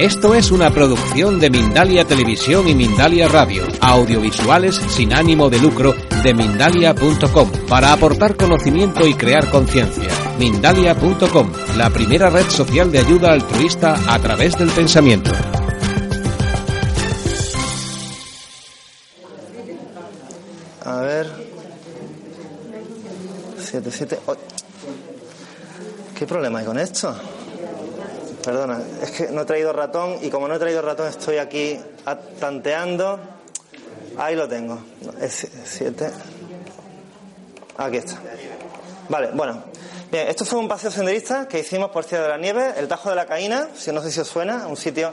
Esto es una producción de Mindalia Televisión y Mindalia Radio, audiovisuales sin ánimo de lucro de mindalia.com, para aportar conocimiento y crear conciencia. Mindalia.com, la primera red social de ayuda altruista a través del pensamiento. A ver. 7, 7. ¿Qué problema hay con esto? Perdona, es que no he traído ratón y como no he traído ratón estoy aquí tanteando. Ahí lo tengo. Es 7. Aquí está. Vale, bueno. Bien, esto fue un paseo senderista que hicimos por Ciudad de la Nieve, el Tajo de la Caína, si no sé si os suena, un sitio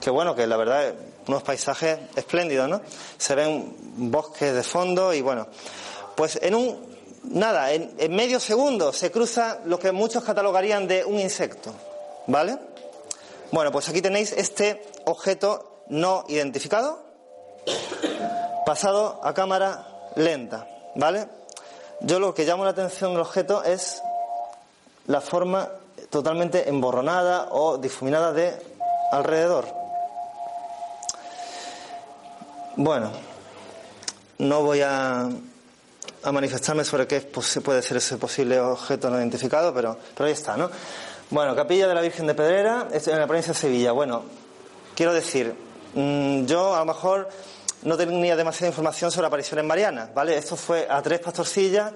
que bueno, que la verdad unos paisajes espléndidos, ¿no? Se ven bosques de fondo y bueno, pues en un nada, en, en medio segundo se cruza lo que muchos catalogarían de un insecto. ¿Vale? Bueno, pues aquí tenéis este objeto no identificado pasado a cámara lenta, ¿vale? Yo lo que llamo la atención del objeto es la forma totalmente emborronada o difuminada de alrededor. Bueno, no voy a, a manifestarme sobre qué puede ser ese posible objeto no identificado, pero, pero ahí está, ¿no? Bueno, Capilla de la Virgen de Pedrera, en la provincia de Sevilla. Bueno, quiero decir, mm, yo a lo mejor no tenía demasiada información sobre apariciones marianas, ¿vale? Esto fue a tres pastorcillas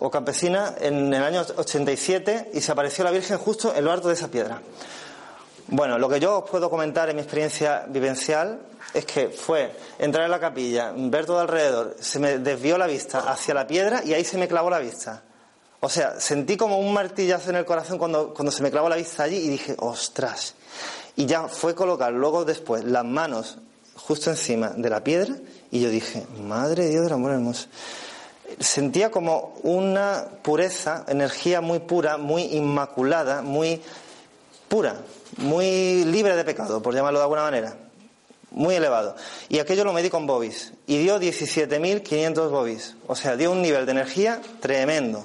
o campesinas en el año 87 y se apareció la Virgen justo en lo alto de esa piedra. Bueno, lo que yo os puedo comentar en mi experiencia vivencial es que fue entrar en la capilla, ver todo alrededor, se me desvió la vista hacia la piedra y ahí se me clavó la vista. O sea, sentí como un martillazo en el corazón cuando, cuando se me clavó la vista allí y dije, ostras. Y ya fue colocar luego después las manos justo encima de la piedra y yo dije, madre Dios del amor hermoso. Sentía como una pureza, energía muy pura, muy inmaculada, muy pura, muy libre de pecado, por llamarlo de alguna manera. Muy elevado. Y aquello lo medí con bobis. Y dio 17.500 bobis. O sea, dio un nivel de energía tremendo.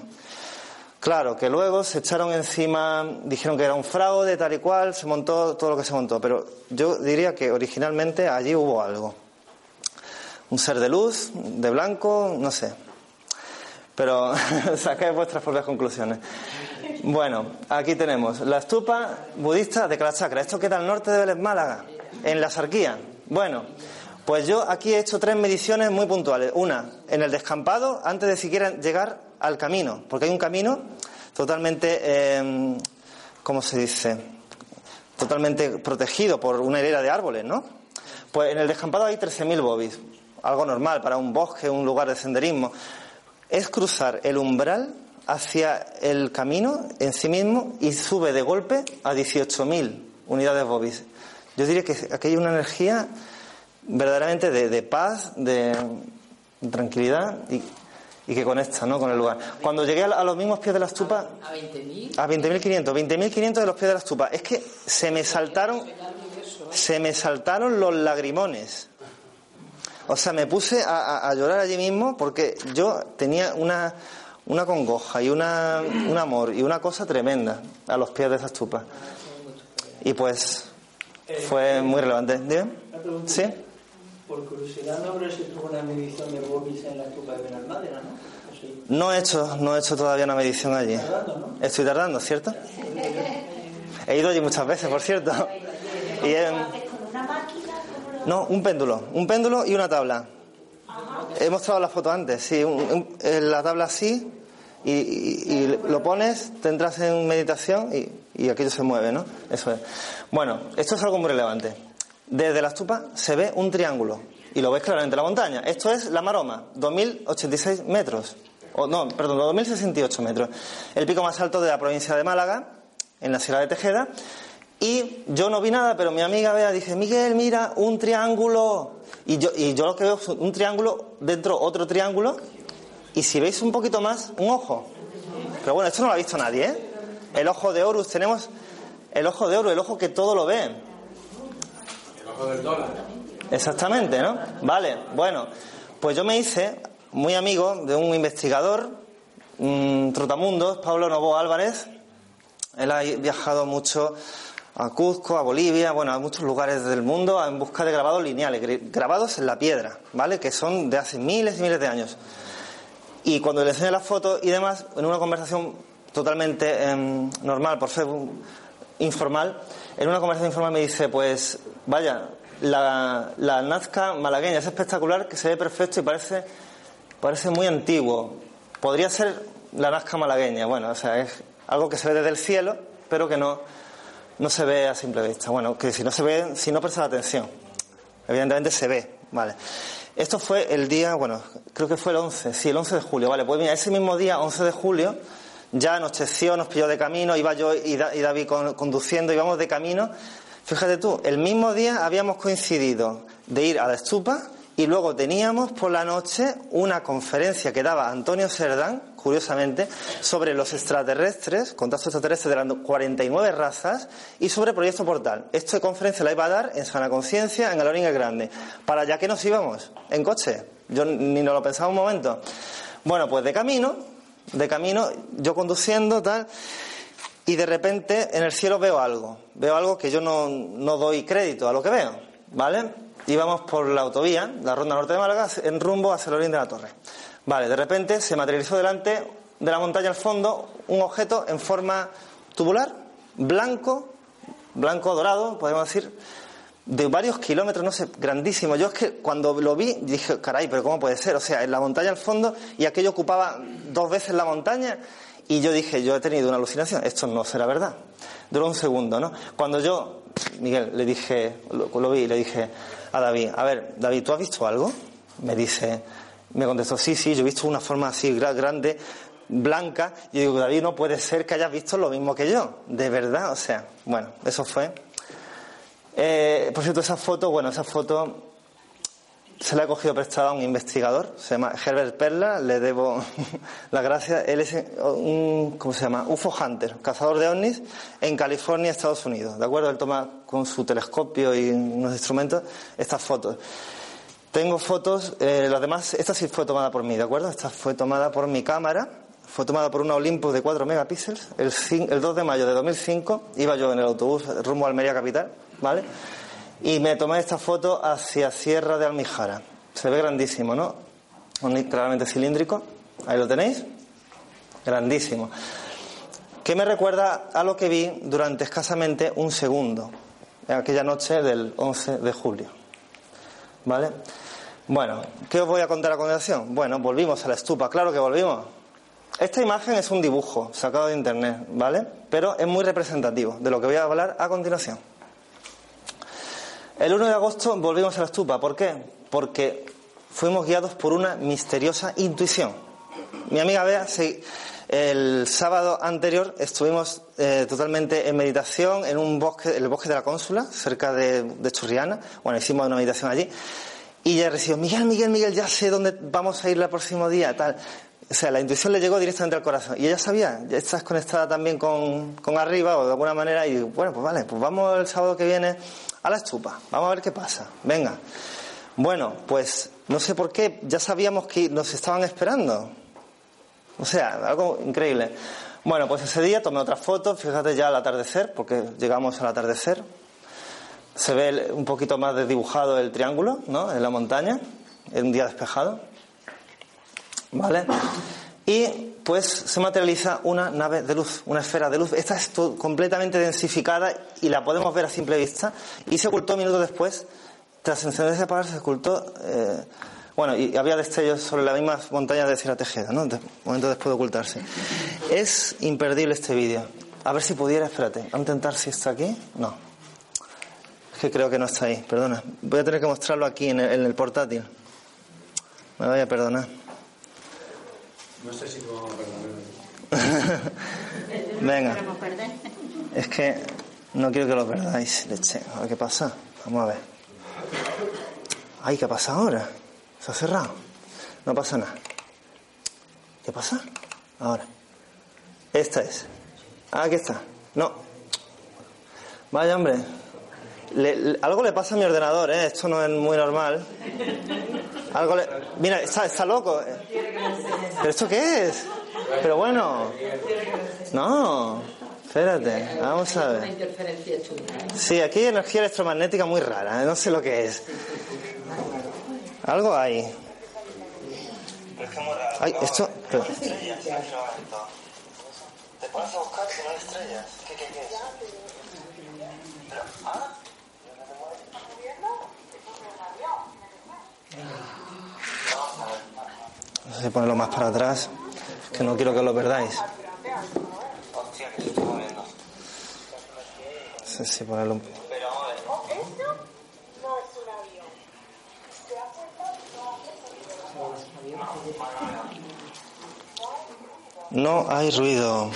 Claro, que luego se echaron encima, dijeron que era un fraude, tal y cual, se montó todo lo que se montó, pero yo diría que originalmente allí hubo algo. Un ser de luz, de blanco, no sé. Pero saqué vuestras propias conclusiones. Bueno, aquí tenemos la estupa budista de Kalachakra. Esto queda al norte de Vélez Málaga, en la Sarquía. Bueno, pues yo aquí he hecho tres mediciones muy puntuales. Una, en el descampado, antes de siquiera llegar al camino, porque hay un camino totalmente, eh, ¿cómo se dice? Totalmente protegido por una hilera de árboles, ¿no? Pues en el descampado hay 13.000 bobis, algo normal para un bosque, un lugar de senderismo. Es cruzar el umbral hacia el camino en sí mismo y sube de golpe a 18.000 unidades bobis. Yo diría que aquí hay una energía verdaderamente de, paz, de tranquilidad y y que conecta ¿no? con el lugar. Cuando llegué a, los mismos pies de la estupa... ¿A 20.000? A 20.500, 20.500 de los pies de la estupa. Es que se me saltaron, se me saltaron los lagrimones. O sea, me puse a, llorar allí mismo porque yo tenía una, una congoja y una, un amor y una cosa tremenda a los pies de esa estupa. Y pues fue muy relevante. ¿Sí? Por curiosidad, ¿no habrás hecho una medición de Bobis en la estupa de Benalmádena, no? No he hecho, no he hecho todavía una medición allí. Tardando, ¿no? Estoy tardando, ¿cierto? He ido allí muchas veces, por cierto. Y, no, un péndulo, un péndulo y una tabla. He mostrado la foto antes, sí, la tabla así y, lo pones, te entras en meditación y, y aquello se mueve, ¿no? Eso es. Bueno, esto es algo muy relevante. Desde la estupa se ve un triángulo y lo ves claramente en la montaña. Esto es la Maroma, 2.086 metros. O, no, perdón, 2.068 metros. El pico más alto de la provincia de Málaga, en la Sierra de Tejeda. Y yo no vi nada, pero mi amiga Bea dice, Miguel, mira, un triángulo. Y yo, y yo lo que veo es un triángulo, dentro otro triángulo, y si veis un poquito más, un ojo. Pero bueno, esto no lo ha visto nadie, ¿eh? El ojo de Horus, tenemos el ojo de oro, el ojo que todo lo ve. Exactamente, ¿no? Vale, bueno, pues yo me hice muy amigo de un investigador, un trotamundos, Pablo Novo Álvarez. Él ha viajado mucho a Cuzco, a Bolivia, bueno, a muchos lugares del mundo en busca de grabados lineales, grabados en la piedra, ¿vale? Que son de hace miles y miles de años. Y cuando le enseñé las fotos y demás, en una conversación totalmente em, normal, por Facebook, informal, en una conversación informal me dice, pues, vaya, la, la Nazca malagueña es espectacular, que se ve perfecto y parece, parece muy antiguo. Podría ser la Nazca malagueña, bueno, o sea, es algo que se ve desde el cielo, pero que no, no se ve a simple vista. Bueno, que si no se ve, si no prestas atención, evidentemente se ve, ¿vale? Esto fue el día, bueno, creo que fue el 11, sí, el 11 de julio, ¿vale? Pues mira, ese mismo día, 11 de julio, ya anocheció, nos pilló de camino, iba yo y, David conduciendo, íbamos de camino. Fíjate tú, el mismo día habíamos coincidido de ir a la estupa y luego teníamos por la noche una conferencia que daba Antonio Serdán, curiosamente, sobre los extraterrestres, contactos extraterrestres de las 49 razas y sobre Proyecto Portal. Esta conferencia la iba a dar en Sana Conciencia, en Alorín el Grande. ¿Para allá que nos íbamos? ¿En coche? Yo ni no lo pensaba un momento. Bueno, pues de camino, de camino, yo conduciendo, tal, y de repente en el cielo veo algo. Veo algo que yo no, no doy crédito a lo que veo, ¿vale? íbamos por la autovía, la ronda norte de Málaga, en rumbo hacia el oriente de la torre. Vale, de repente se materializó delante de la montaña al fondo un objeto en forma tubular, blanco, blanco dorado, podemos decir, de varios kilómetros, no sé, grandísimo. Yo es que cuando lo vi dije, caray, pero ¿cómo puede ser? O sea, en la montaña al fondo y aquello ocupaba dos veces la montaña y yo dije, yo he tenido una alucinación, esto no será verdad. Duró un segundo, ¿no? Cuando yo, Miguel, le dije, lo, vi, le dije, a David, a ver, David, ¿tú has visto algo? Me dice, me contestó, sí, sí, yo he visto una forma así grande, blanca, y digo, David, no puede ser que hayas visto lo mismo que yo, de verdad, o sea, bueno, eso fue. Eh, por cierto, esa foto, bueno, esa foto se la he cogido prestada a un investigador, se llama Herbert Perla, le debo las gracias. Él es un, ¿cómo se llama? UFO Hunter, cazador de ovnis en California, Estados Unidos. ¿De acuerdo? Él toma con su telescopio y unos instrumentos estas fotos. Tengo fotos, eh, las demás, esta sí fue tomada por mí, ¿de acuerdo? Esta fue tomada por mi cámara, fue tomada por una Olympus de 4 megapíxeles. El, el 2 de mayo de 2005 iba yo en el autobús rumbo a Almería Capital, ¿vale? y me tomé esta foto hacia Sierra de Almijara. Se ve grandísimo, ¿no? Claramente cilíndrico. Ahí lo tenéis. Grandísimo. Que me recuerda a lo que vi durante escasamente un segundo, en aquella noche del 11 de julio. ¿Vale? Bueno, ¿qué os voy a contar a continuación? Bueno, volvimos a la estupa, claro que volvimos. Esta imagen es un dibujo sacado de internet, ¿vale? Pero es muy representativo de lo que voy a hablar a continuación. El 1 de agosto volvimos a la estupa. ¿Por qué? Porque fuimos guiados por una misteriosa intuición. Mi amiga Bea, el sábado anterior estuvimos eh, totalmente en meditación en un bosque, el bosque de la Cónsula, cerca de, Churriana. Bueno, hicimos una meditación allí. Y ella recibió, Miguel, Miguel, Miguel, ya sé dónde vamos a ir el próximo día, tal. O sea, la intuición le llegó directamente al corazón. Y ella sabía, ya estás conectada también con, con arriba o de alguna manera. Y bueno, pues vale, pues vamos el sábado que viene a la estupa, vamos a ver qué pasa, venga. Bueno, pues no sé por qué, ya sabíamos que nos estaban esperando. O sea, algo increíble. Bueno, pues ese día tomé otra foto, fíjate ya al atardecer, porque llegamos al atardecer. Se ve un poquito más desdibujado el triángulo, ¿no? En la montaña, en un día despejado. ¿Vale? Y pues se materializa una nave de luz, una esfera de luz. Esta es completamente densificada y la podemos ver a simple vista. Y se ocultó minutos después, tras encenderse y apagar, se ocultó. Eh, bueno, y había destellos sobre las mismas montañas de Sierra Tejeda, ¿no? Un momento después de ocultarse. Es imperdible este vídeo. A ver si pudiera, espérate, a intentar si está aquí. No. Es que creo que no está ahí, perdona. Voy a tener que mostrarlo aquí en el, en el portátil. Me vaya a perdonar. No sé si lo vamos a perder. Venga. Es que no quiero que lo perdáis, leche. A ver qué pasa. Vamos a ver. Ay, ¿qué pasa ahora? ¿Se ha cerrado? No pasa nada. ¿Qué pasa? Ahora. Esta es. Ah, aquí está. No. Vaya, hombre. Algo le pasa a mi ordenador, ¿eh? Esto no es muy normal. Algo le... Mira, está, está loco. ¿Pero esto qué es? Pero bueno. No. Espérate, vamos a ver. Sí, aquí hay energía electromagnética muy rara, ¿eh? no sé lo que es. Algo hay. Ay, esto. espera. Te pones a buscar si no hay estrellas. ¿Qué, qué, qué es? No sé ponerlo más para atrás, que no quiero que lo perdáis. No sé si ponerlo un poco. No hay ruido.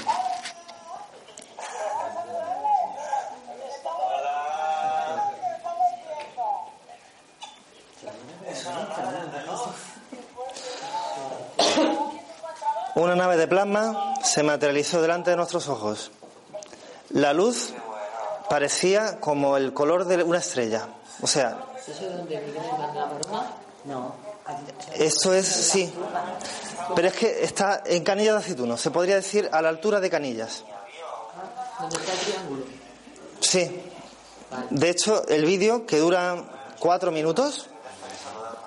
Una de plasma se materializó delante de nuestros ojos. La luz parecía como el color de una estrella. O sea, ¿Eso es donde? No. esto es, sí. Pero es que está en Canillas de Aceituno. Se podría decir a la altura de Canillas. Sí. De hecho, el vídeo, que dura cuatro minutos,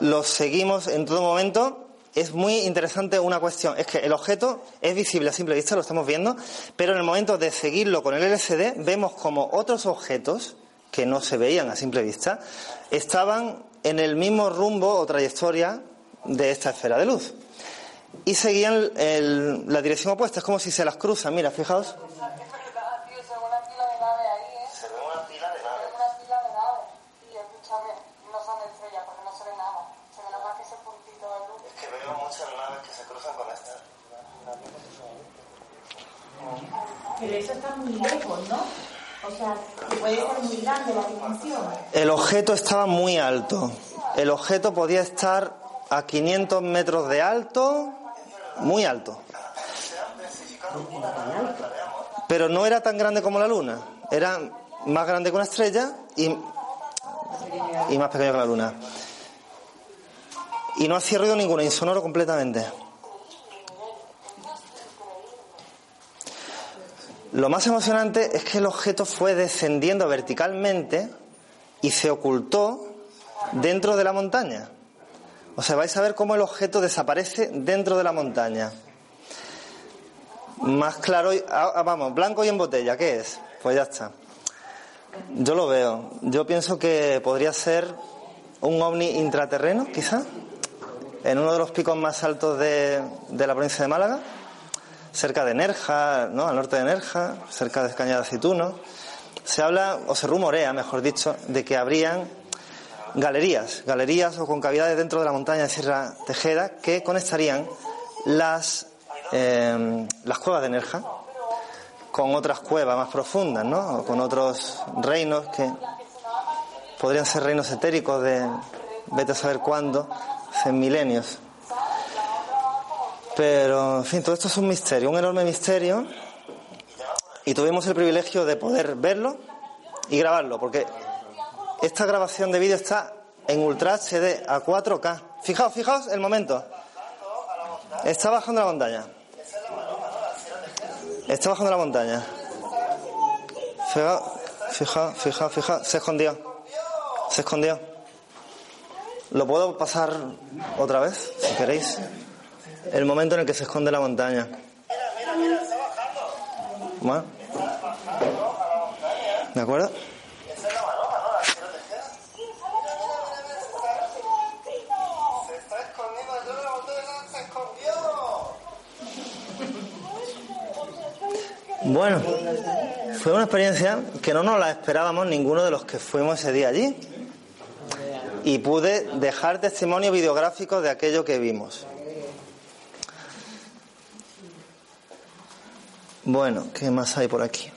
lo seguimos en todo momento. Es muy interesante una cuestión. Es que el objeto es visible a simple vista, lo estamos viendo, pero en el momento de seguirlo con el LCD, vemos como otros objetos que no se veían a simple vista estaban en el mismo rumbo o trayectoria de esta esfera de luz. Y seguían el- la dirección opuesta. Es como si se las cruzan. Mira, fijaos. Es verdad, tío, se ve una pila de naves ahí, ¿eh? Se ve una pila de Se ve una pila de naves. Y escúchame, no son estrellas porque no se ve nada. Se ve nada más que ese puntito de luz. Es que veo muchas naves que se cruzan con esta. Pero eso está muy lejos, ¿no? O sea, puede muy grande la. El objeto estaba muy alto. El objeto podía estar a 500 metros de alto, muy alto. Pero no era tan grande como la luna. Era más grande que una estrella y, y más pequeño que la luna. Y no hacía ruido ninguno, insonoro completamente. Lo más emocionante es que el objeto fue descendiendo verticalmente y se ocultó dentro de la montaña. O sea, vais a ver cómo el objeto desaparece dentro de la montaña. Más claro, ah, ah, vamos, blanco y en botella, ¿qué es? Pues ya está. Yo lo veo. Yo pienso que podría ser un ovni intraterreno, quizá, en uno de los picos más altos de, de la provincia de Málaga cerca de Nerja, ¿no? al norte de Nerja, cerca de Cañada de. Se habla, o se rumorea, mejor dicho, de que habrían galerías, galerías o concavidades dentro de la montaña de Sierra Tejeda que conectarían las, eh, las cuevas de Nerja con otras cuevas más profundas, ¿no? O con otros reinos que podrían ser reinos etéricos de vete a saber cuándo, hace milenios. Pero, en fin, todo esto es un misterio, un enorme misterio. Y tuvimos el privilegio de poder verlo y grabarlo, porque esta grabación de vídeo está en Ultra HD a 4K. Fijaos, fijaos el momento. Está bajando la montaña. Está bajando la montaña. Fijaos, fijaos, fijaos, fijaos. Se escondió. Se escondió. Lo puedo pasar otra vez, si queréis el momento en el que se esconde la montaña. Bueno. ¿De acuerdo? Bueno, fue una experiencia que no nos la esperábamos ninguno de los que fuimos ese día allí. Y pude dejar testimonio videográfico de aquello que vimos. Bueno, ¿qué más hay por aquí?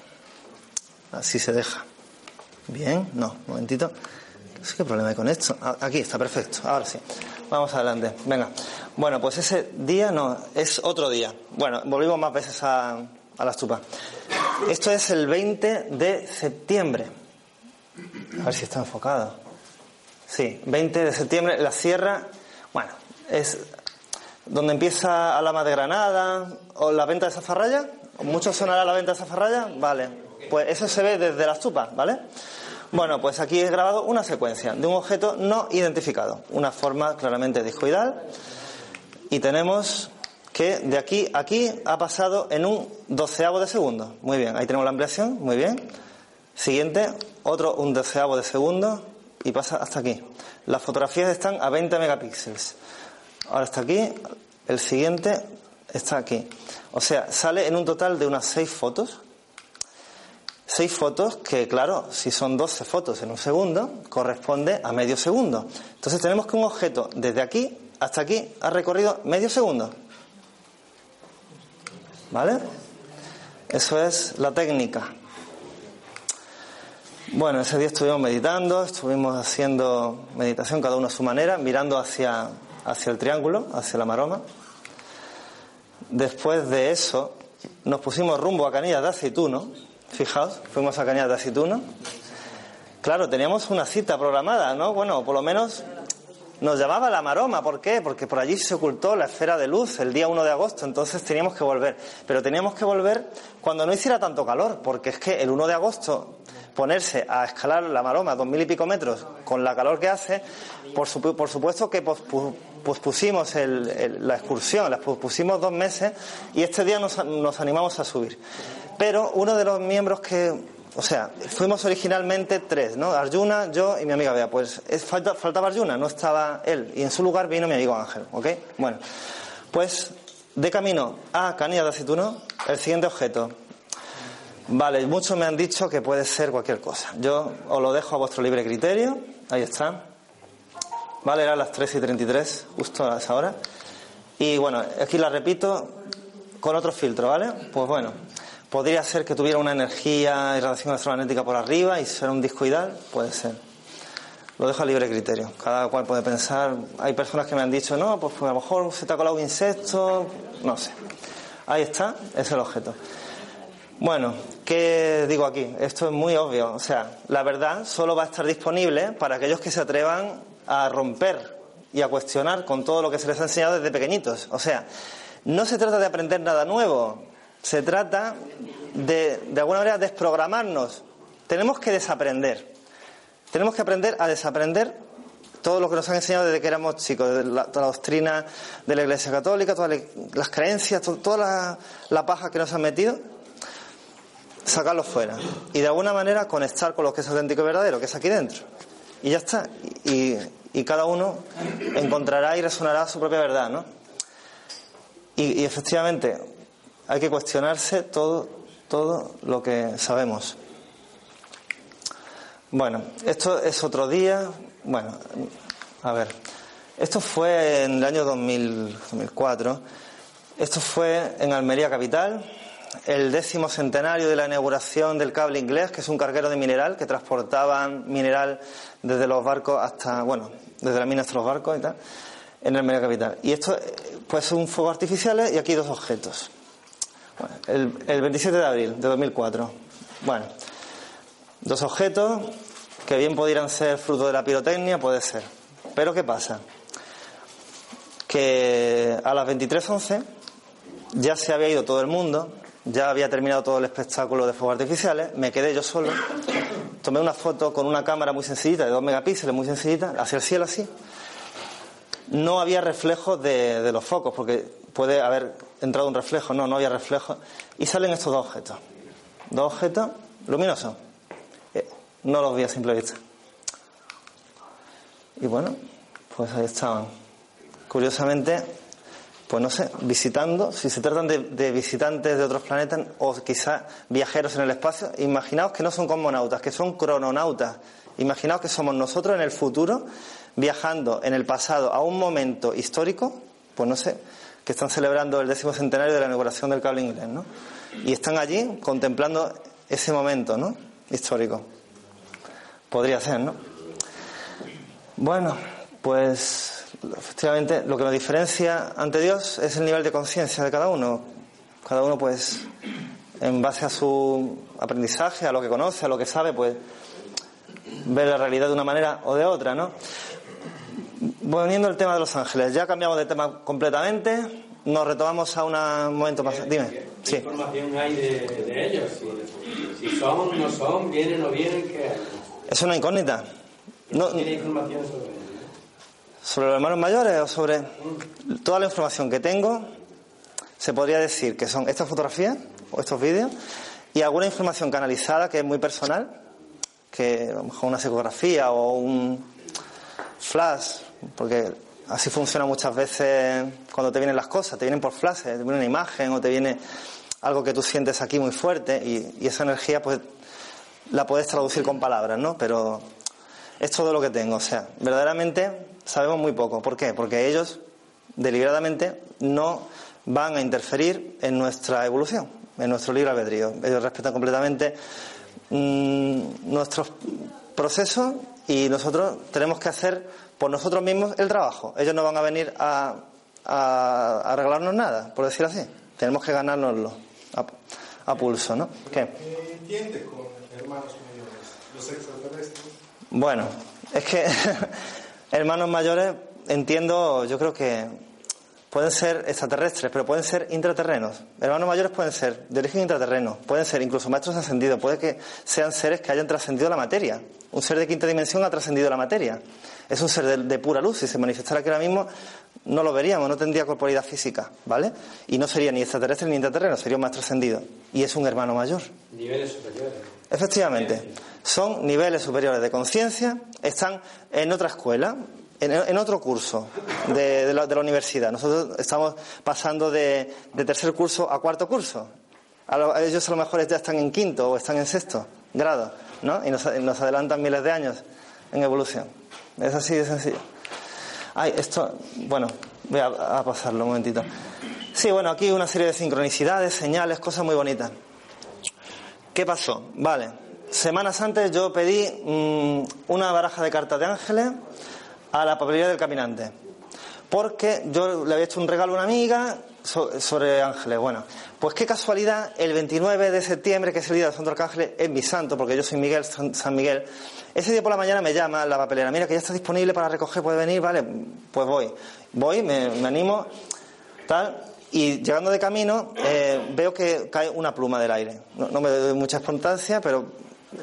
Así se deja. Bien, no, un momentito. Qué problema hay con esto. Ah, Aquí está, perfecto. Ahora sí. Vamos adelante. Venga. Bueno, pues ese día no, es otro día. Bueno, volvimos más veces a, a la estupa. Esto es el 20 de septiembre. A ver si está enfocado. Sí, 20 de septiembre, la sierra. Bueno, es donde empieza Alama de Granada o la venta de Zafarraya, ¿Mucho sonará la venta de zafarraya? Vale. Pues eso se ve desde la estupa, ¿vale? Bueno, pues aquí he grabado una secuencia de un objeto no identificado, una forma claramente discoidal. Y tenemos que de aquí a aquí ha pasado en un doceavo de segundo. Muy bien, ahí tenemos la ampliación, muy bien. Siguiente, otro un doceavo de segundo y pasa hasta aquí. Las fotografías están a 20 megapíxeles. Ahora está aquí, el siguiente está aquí. O sea, sale en un total de unas 6 fotos. 6 fotos que, claro, si son 12 fotos en un segundo, corresponde a medio segundo. Entonces tenemos que un objeto desde aquí hasta aquí ha recorrido medio segundo. ¿Vale? Eso es la técnica. Bueno, ese día estuvimos meditando, estuvimos haciendo meditación cada uno a su manera, mirando hacia, hacia el triángulo, hacia la maroma. Después de eso, nos pusimos rumbo a Canillas de Aceituno. Fijaos, fuimos a Canillas de Aceituno. Claro, teníamos una cita programada, ¿no? Bueno, por lo menos nos llamaba la maroma. ¿Por qué? Porque por allí se ocultó la esfera de luz el día 1 de agosto, entonces teníamos que volver. Pero teníamos que volver cuando no hiciera tanto calor, porque es que el 1 de agosto ponerse a escalar la maroma dos mil y pico metros con la calor que hace, por, supuesto que pospusimos la excursión, la pospusimos dos meses y este día nos, nos animamos a subir. Pero uno de los miembros que o sea, fuimos originalmente tres, ¿no? Arjuna, yo y mi amiga Bea. Pues es, falta, faltaba Arjuna, no estaba él. Y en su lugar vino mi amigo Ángel, ¿ok? Bueno, pues de camino a Canilla de Aceituno, el siguiente objeto. Vale, muchos me han dicho que puede ser cualquier cosa. Yo os lo dejo a vuestro libre criterio. Ahí está. Vale, eran las 3 y 33, justo a esa hora. Y bueno, aquí la repito con otro filtro, ¿vale? Pues bueno, Podría ser que tuviera una energía y radiación electromagnética por arriba y ser un disco ideal, puede ser. Lo dejo a libre criterio. Cada cual puede pensar. Hay personas que me han dicho, no, pues, pues a lo mejor se te ha colado un insecto, no sé. Ahí está, es el objeto. Bueno, ¿qué digo aquí? Esto es muy obvio. O sea, la verdad solo va a estar disponible para aquellos que se atrevan a romper y a cuestionar con todo lo que se les ha enseñado desde pequeñitos. O sea, no se trata de aprender nada nuevo. Se trata de, de alguna manera, desprogramarnos. Tenemos que desaprender. Tenemos que aprender a desaprender todo lo que nos han enseñado desde que éramos chicos, la, toda la doctrina de la Iglesia Católica, todas las creencias, toda la, paja que nos han metido, sacarlo fuera. Y de alguna manera conectar con lo que es auténtico y verdadero, que es aquí dentro. Y ya está. Y, y cada uno encontrará y resonará su propia verdad, ¿no? Y efectivamente, hay que cuestionarse todo, todo lo que sabemos. Bueno, esto es otro día. Bueno, a ver, esto fue en el año 2004. Esto fue en Almería Capital, el décimo centenario de la inauguración del cable inglés, que es un carguero de mineral que transportaban mineral desde los barcos hasta, bueno, desde la mina hasta los barcos y tal, en Almería Capital. Y esto, pues, son fuegos artificiales y aquí dos objetos el, 27 de abril de 2004. Bueno, dos objetos que bien pudieran ser fruto de la pirotecnia, puede ser. Pero ¿qué pasa? Que a las 23.11 ya se había ido todo el mundo, ya había terminado todo el espectáculo de fuegos artificiales, me quedé yo solo, tomé una foto con una cámara muy sencillita, de 2 megapíxeles, muy sencillita, hacia el cielo así. No había reflejos de los focos, porque puede haber entrado un reflejo, no, no había reflejo, y salen estos dos objetos. Dos objetos luminosos. Eh, no los vi a simple vista. Y bueno, pues ahí estaban. Curiosamente, pues no sé, visitando, si se tratan de, de visitantes de otros planetas o quizás viajeros en el espacio, imaginaos que no son cosmonautas, que son crononautas. Imaginaos que somos nosotros en el futuro viajando en el pasado a un momento histórico, pues no sé, que están celebrando el décimo centenario de la inauguración del cable inglés, ¿no? Y están allí contemplando ese momento, ¿no? Histórico. Podría ser, ¿no? Bueno, pues efectivamente lo que nos diferencia ante Dios es el nivel de conciencia de cada uno. Cada uno, pues, en base a su aprendizaje, a lo que conoce, a lo que sabe, pues, ve la realidad de una manera o de otra, ¿no? Volviendo al tema de Los Ángeles, ya cambiamos de tema completamente, nos retomamos a un momento más. Dime. Sí. ¿Qué información hay de, de ellos? Si, si son, no son, vienen o vienen, ¿qué hay? Es una incógnita. No, ¿Tiene información sobre ellos? sobre los hermanos mayores o sobre toda la información que tengo, se podría decir que son estas fotografías o estos vídeos y alguna información canalizada que es muy personal, que a lo mejor una psicografía o un flash, porque así funciona muchas veces cuando te vienen las cosas, te vienen por flashes, te viene una imagen o te viene algo que tú sientes aquí muy fuerte y, esa energía pues la puedes traducir con palabras, ¿no? Pero es todo lo que tengo. O sea, verdaderamente sabemos muy poco. ¿Por qué? Porque ellos deliberadamente no van a interferir en nuestra evolución, en nuestro libre albedrío. Ellos respetan completamente mm, nuestros procesos y nosotros tenemos que hacer por nosotros mismos el trabajo. Ellos no van a venir a, a- a arreglarnos nada, por decir así. Tenemos que ganárnoslo a, a pulso, ¿no? ¿Qué? ¿Qué entiendes con hermanos mayores? Los extraterrestres. Bueno, es que hermanos mayores entiendo, yo creo que pueden ser extraterrestres, pero pueden ser intraterrenos. Hermanos mayores pueden ser de origen intraterreno, pueden ser incluso maestros ascendidos, puede que sean seres que hayan trascendido la materia. Un ser de quinta dimensión ha trascendido la materia. Es un ser de, de pura luz. Si se manifestara aquí ahora mismo, no lo veríamos, no tendría corporalidad física, ¿vale? Y no sería ni extraterrestre ni intraterreno, sería un maestro ascendido. Y es un hermano mayor. Niveles superiores. Efectivamente, son niveles superiores de conciencia, están en otra escuela, en, en otro curso de, de la, de la universidad. Nosotros estamos pasando de, de tercer curso a cuarto curso. A lo- ellos a lo mejor ya están en quinto o están en sexto grado, ¿no? Y nos, nos adelantan miles de años en evolución. Es así de sencillo. Ay, esto, bueno, voy a, a pasarlo un momentito. Sí, bueno, aquí una serie de sincronicidades, señales, cosas muy bonitas. ¿Qué pasó? Vale. Semanas antes yo pedí mm, una baraja de cartas de ángeles a la papelería del caminante. Porque yo le había hecho un regalo a una amiga so- sobre ángeles. Bueno, pues qué casualidad, el 29 de septiembre, que es el día de Santo Arcángel, es mi santo, porque yo soy Miguel, San, Miguel. Ese día por la mañana me llama la papelera, mira que ya está disponible para recoger, puede venir, vale, pues voy. Voy, me, animo, tal, y llegando de camino eh, veo que cae una pluma del aire. No, no me doy mucha importancia, pero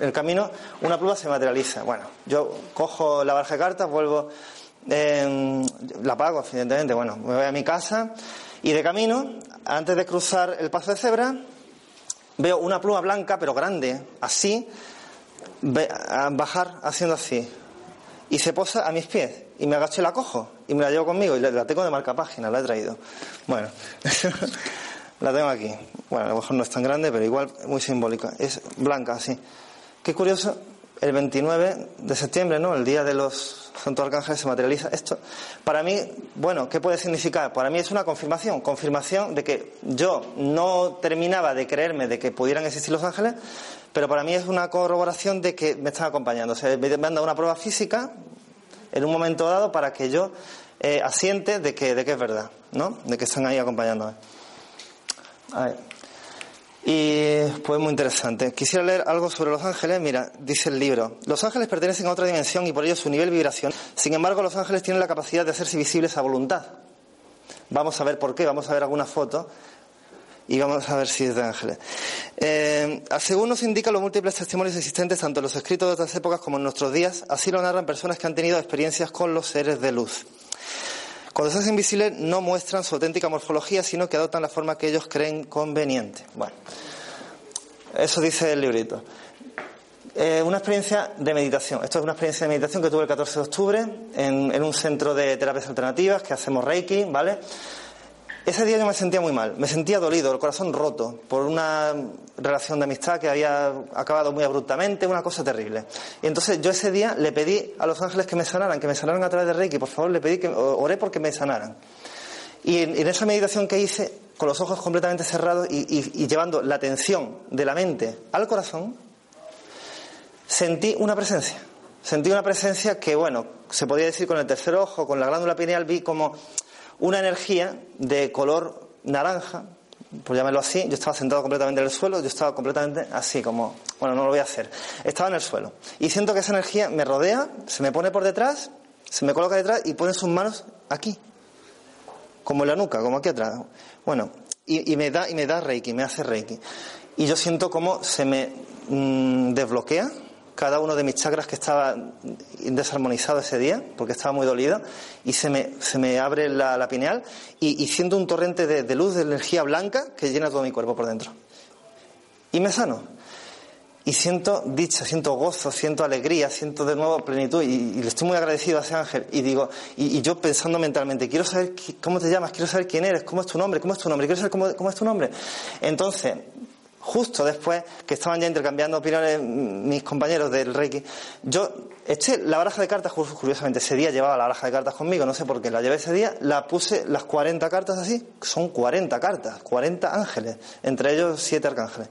el camino una pluma se materializa. Bueno, yo cojo la baraja de cartas, vuelvo, la pago, evidentemente, bueno, me voy a mi casa y de camino, antes de cruzar el paso de cebra, veo una pluma blanca, pero grande, así, bajar haciendo así. Y se posa a mis pies. Y me agacho y la cojo. Y me la llevo conmigo. Y la, la tengo de marca página, la he traído. Bueno, la tengo aquí. Bueno, a lo mejor no es tan grande, pero igual muy simbólica. Es blanca, así. Qué curioso, el 29 de septiembre, ¿no? El día de los Santos Arcángeles se materializa esto. Para mí, bueno, ¿qué puede significar? Para mí es una confirmación. Confirmación de que yo no terminaba de creerme de que pudieran existir los ángeles, pero para mí es una corroboración de que me están acompañando. O me han dado una prueba física en un momento dado para que yo eh, asiente de que, de que es verdad, ¿no? De que están ahí acompañándome. A ver. Y pues muy interesante. Quisiera leer algo sobre los ángeles. Mira, dice el libro. Los ángeles pertenecen a otra dimensión y por ello su nivel vibración. Sin embargo, los ángeles tienen la capacidad de hacerse visibles a voluntad. Vamos a ver por qué. Vamos a ver alguna foto y vamos a ver si es de ángeles. Eh, según nos indican los múltiples testimonios existentes tanto en los escritos de otras épocas como en nuestros días, así lo narran personas que han tenido experiencias con los seres de luz. Cuando se hacen visibles no muestran su auténtica morfología, sino que adoptan la forma que ellos creen conveniente. Bueno, eso dice el librito. Eh, una experiencia de meditación. Esto es una experiencia de meditación que tuve el 14 de octubre en un centro de terapias alternativas que hacemos Reiki, ¿vale? Ese día yo me sentía muy mal, me sentía dolido, el corazón roto por una relación de amistad que había acabado muy abruptamente, una cosa terrible. Y entonces yo ese día le pedí a los ángeles que me sanaran, que me sanaran a través de Reiki, por favor, le pedí que oré porque me sanaran. Y en, esa meditación que hice, con los ojos completamente cerrados y llevando la atención de la mente al corazón, sentí una presencia. Sentí una presencia que, bueno, se podía decir con el tercer ojo, con la glándula pineal, vi como una energía de color naranja, por llamarlo así. Yo estaba sentado completamente en el suelo, yo estaba completamente así, como, bueno, no lo voy a hacer. Estaba en el suelo. Y siento que esa energía me rodea, se me pone por detrás, se me coloca detrás y pone sus manos aquí, como en la nuca, como aquí atrás. Bueno, y, me da, y me da Reiki, me hace Reiki. Y yo siento como se me mm, desbloquea cada uno de mis chakras que estaba desarmonizado ese día, porque estaba muy dolido, y se me, se me abre la, la pineal y, y siento un torrente de, de luz, de energía blanca que llena todo mi cuerpo por dentro. Y me sano. Y siento dicha, siento gozo, siento alegría, siento de nuevo plenitud y, le estoy muy agradecido a ese ángel. Y digo, y, yo pensando mentalmente, quiero saber cómo te llamas, quiero saber quién eres, cómo es tu nombre, cómo es tu nombre, quiero saber cómo, cómo es tu nombre. Entonces, justo después que estaban ya intercambiando opiniones mis compañeros del Reiki, yo eché la baraja de cartas, curiosamente ese día llevaba la baraja de cartas conmigo, no sé por qué, la llevé ese día, la puse las 40 cartas así, son 40 cartas, 40 ángeles, entre ellos 7 arcángeles.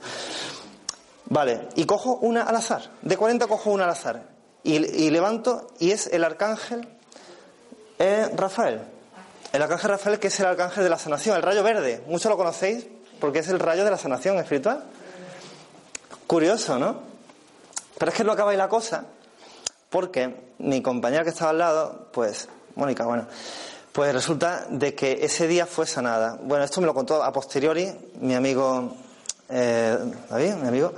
Vale, y cojo una al azar, de 40 cojo una al azar, y, y levanto, y es el arcángel eh, Rafael. El arcángel Rafael, que es el arcángel de la sanación, el rayo verde. Muchos lo conocéis porque es el rayo de la sanación espiritual. Curioso, ¿no? Pero es que no acaba ahí la cosa, porque mi compañera que estaba al lado, pues, Mónica, bueno, pues resulta de que ese día fue sanada. Bueno, esto me lo contó a posteriori mi amigo eh, David, mi amigo,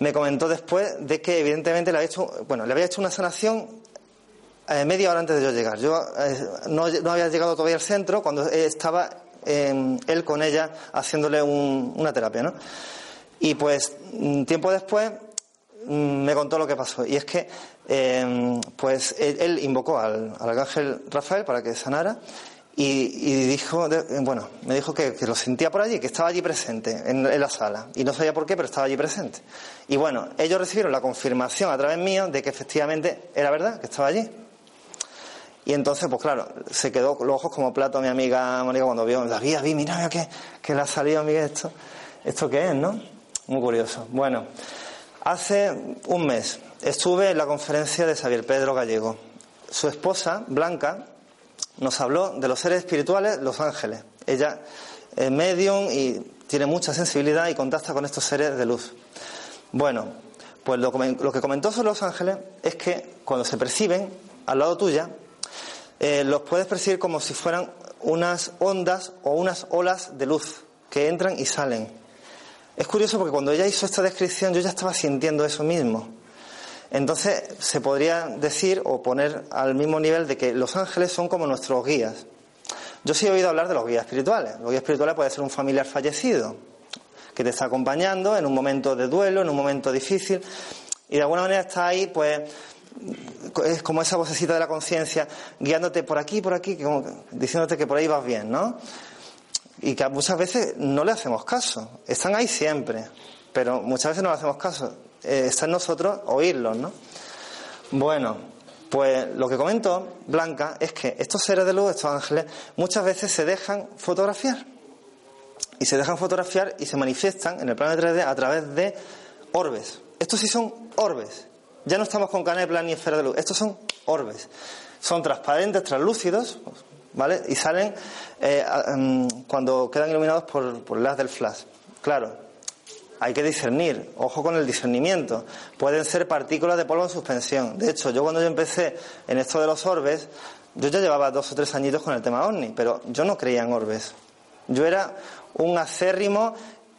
me comentó después de que evidentemente le había hecho, bueno, le había hecho una sanación eh, media hora antes de yo llegar. Yo eh, no, no había llegado todavía al centro cuando estaba él con ella haciéndole un- una terapia, ¿no? Y pues mm, tiempo después mm, me contó lo que pasó. Y es que eh, pues él, invocó al, arcángel Rafael para que sanara y, dijo, bueno, me dijo que, que lo sentía por allí, que estaba allí presente en, en la sala. Y no sabía por qué, pero estaba allí presente. Y bueno, ellos recibieron la confirmación a través mío de que efectivamente era verdad, que estaba allí. Y entonces, pues claro, se quedó los ojos como plato mi amiga Mónica cuando vio, la vi, la vi, mira, mira que, que le ha salido, Miguel, esto. ¿Esto qué es, no? Muy curioso. Bueno, hace un mes estuve en la conferencia de Xavier Pedro Gallego. Su esposa, Blanca, nos habló de los seres espirituales, los ángeles. Ella es medium y tiene mucha sensibilidad y contacta con estos seres de luz. Bueno, pues lo que comentó sobre los ángeles es que cuando se perciben al lado tuya, eh, los puedes percibir como si fueran unas ondas o unas olas de luz que entran y salen. Es curioso porque cuando ella hizo esta descripción yo ya estaba sintiendo eso mismo. Entonces se podría decir o poner al mismo nivel de que los ángeles son como nuestros guías. Yo sí he oído hablar de los guías espirituales. Los guías espirituales puede ser un familiar fallecido que te está acompañando en un momento de duelo, en un momento difícil y de alguna manera está ahí pues es como esa vocecita de la conciencia guiándote por aquí, por aquí, como diciéndote que por ahí vas bien, ¿no? Y que muchas veces no le hacemos caso. Están ahí siempre, pero muchas veces no le hacemos caso. Eh, está en nosotros oírlos, ¿no? Bueno, pues lo que comentó Blanca es que estos seres de luz, estos ángeles, muchas veces se dejan fotografiar. Y se dejan fotografiar y se manifiestan en el plano de 3D a través de orbes. Estos sí son orbes. Ya no estamos con canepla ni esfera de luz. Estos son orbes. Son transparentes, translúcidos, ¿vale? Y salen eh, mm, cuando quedan iluminados por, por haz del flash. Claro, hay que discernir, ojo con el discernimiento. Pueden ser partículas de polvo en suspensión. De hecho, yo cuando yo empecé en esto de los orbes, yo ya llevaba dos o tres añitos con el tema ovni, pero yo no creía en orbes. Yo era un acérrimo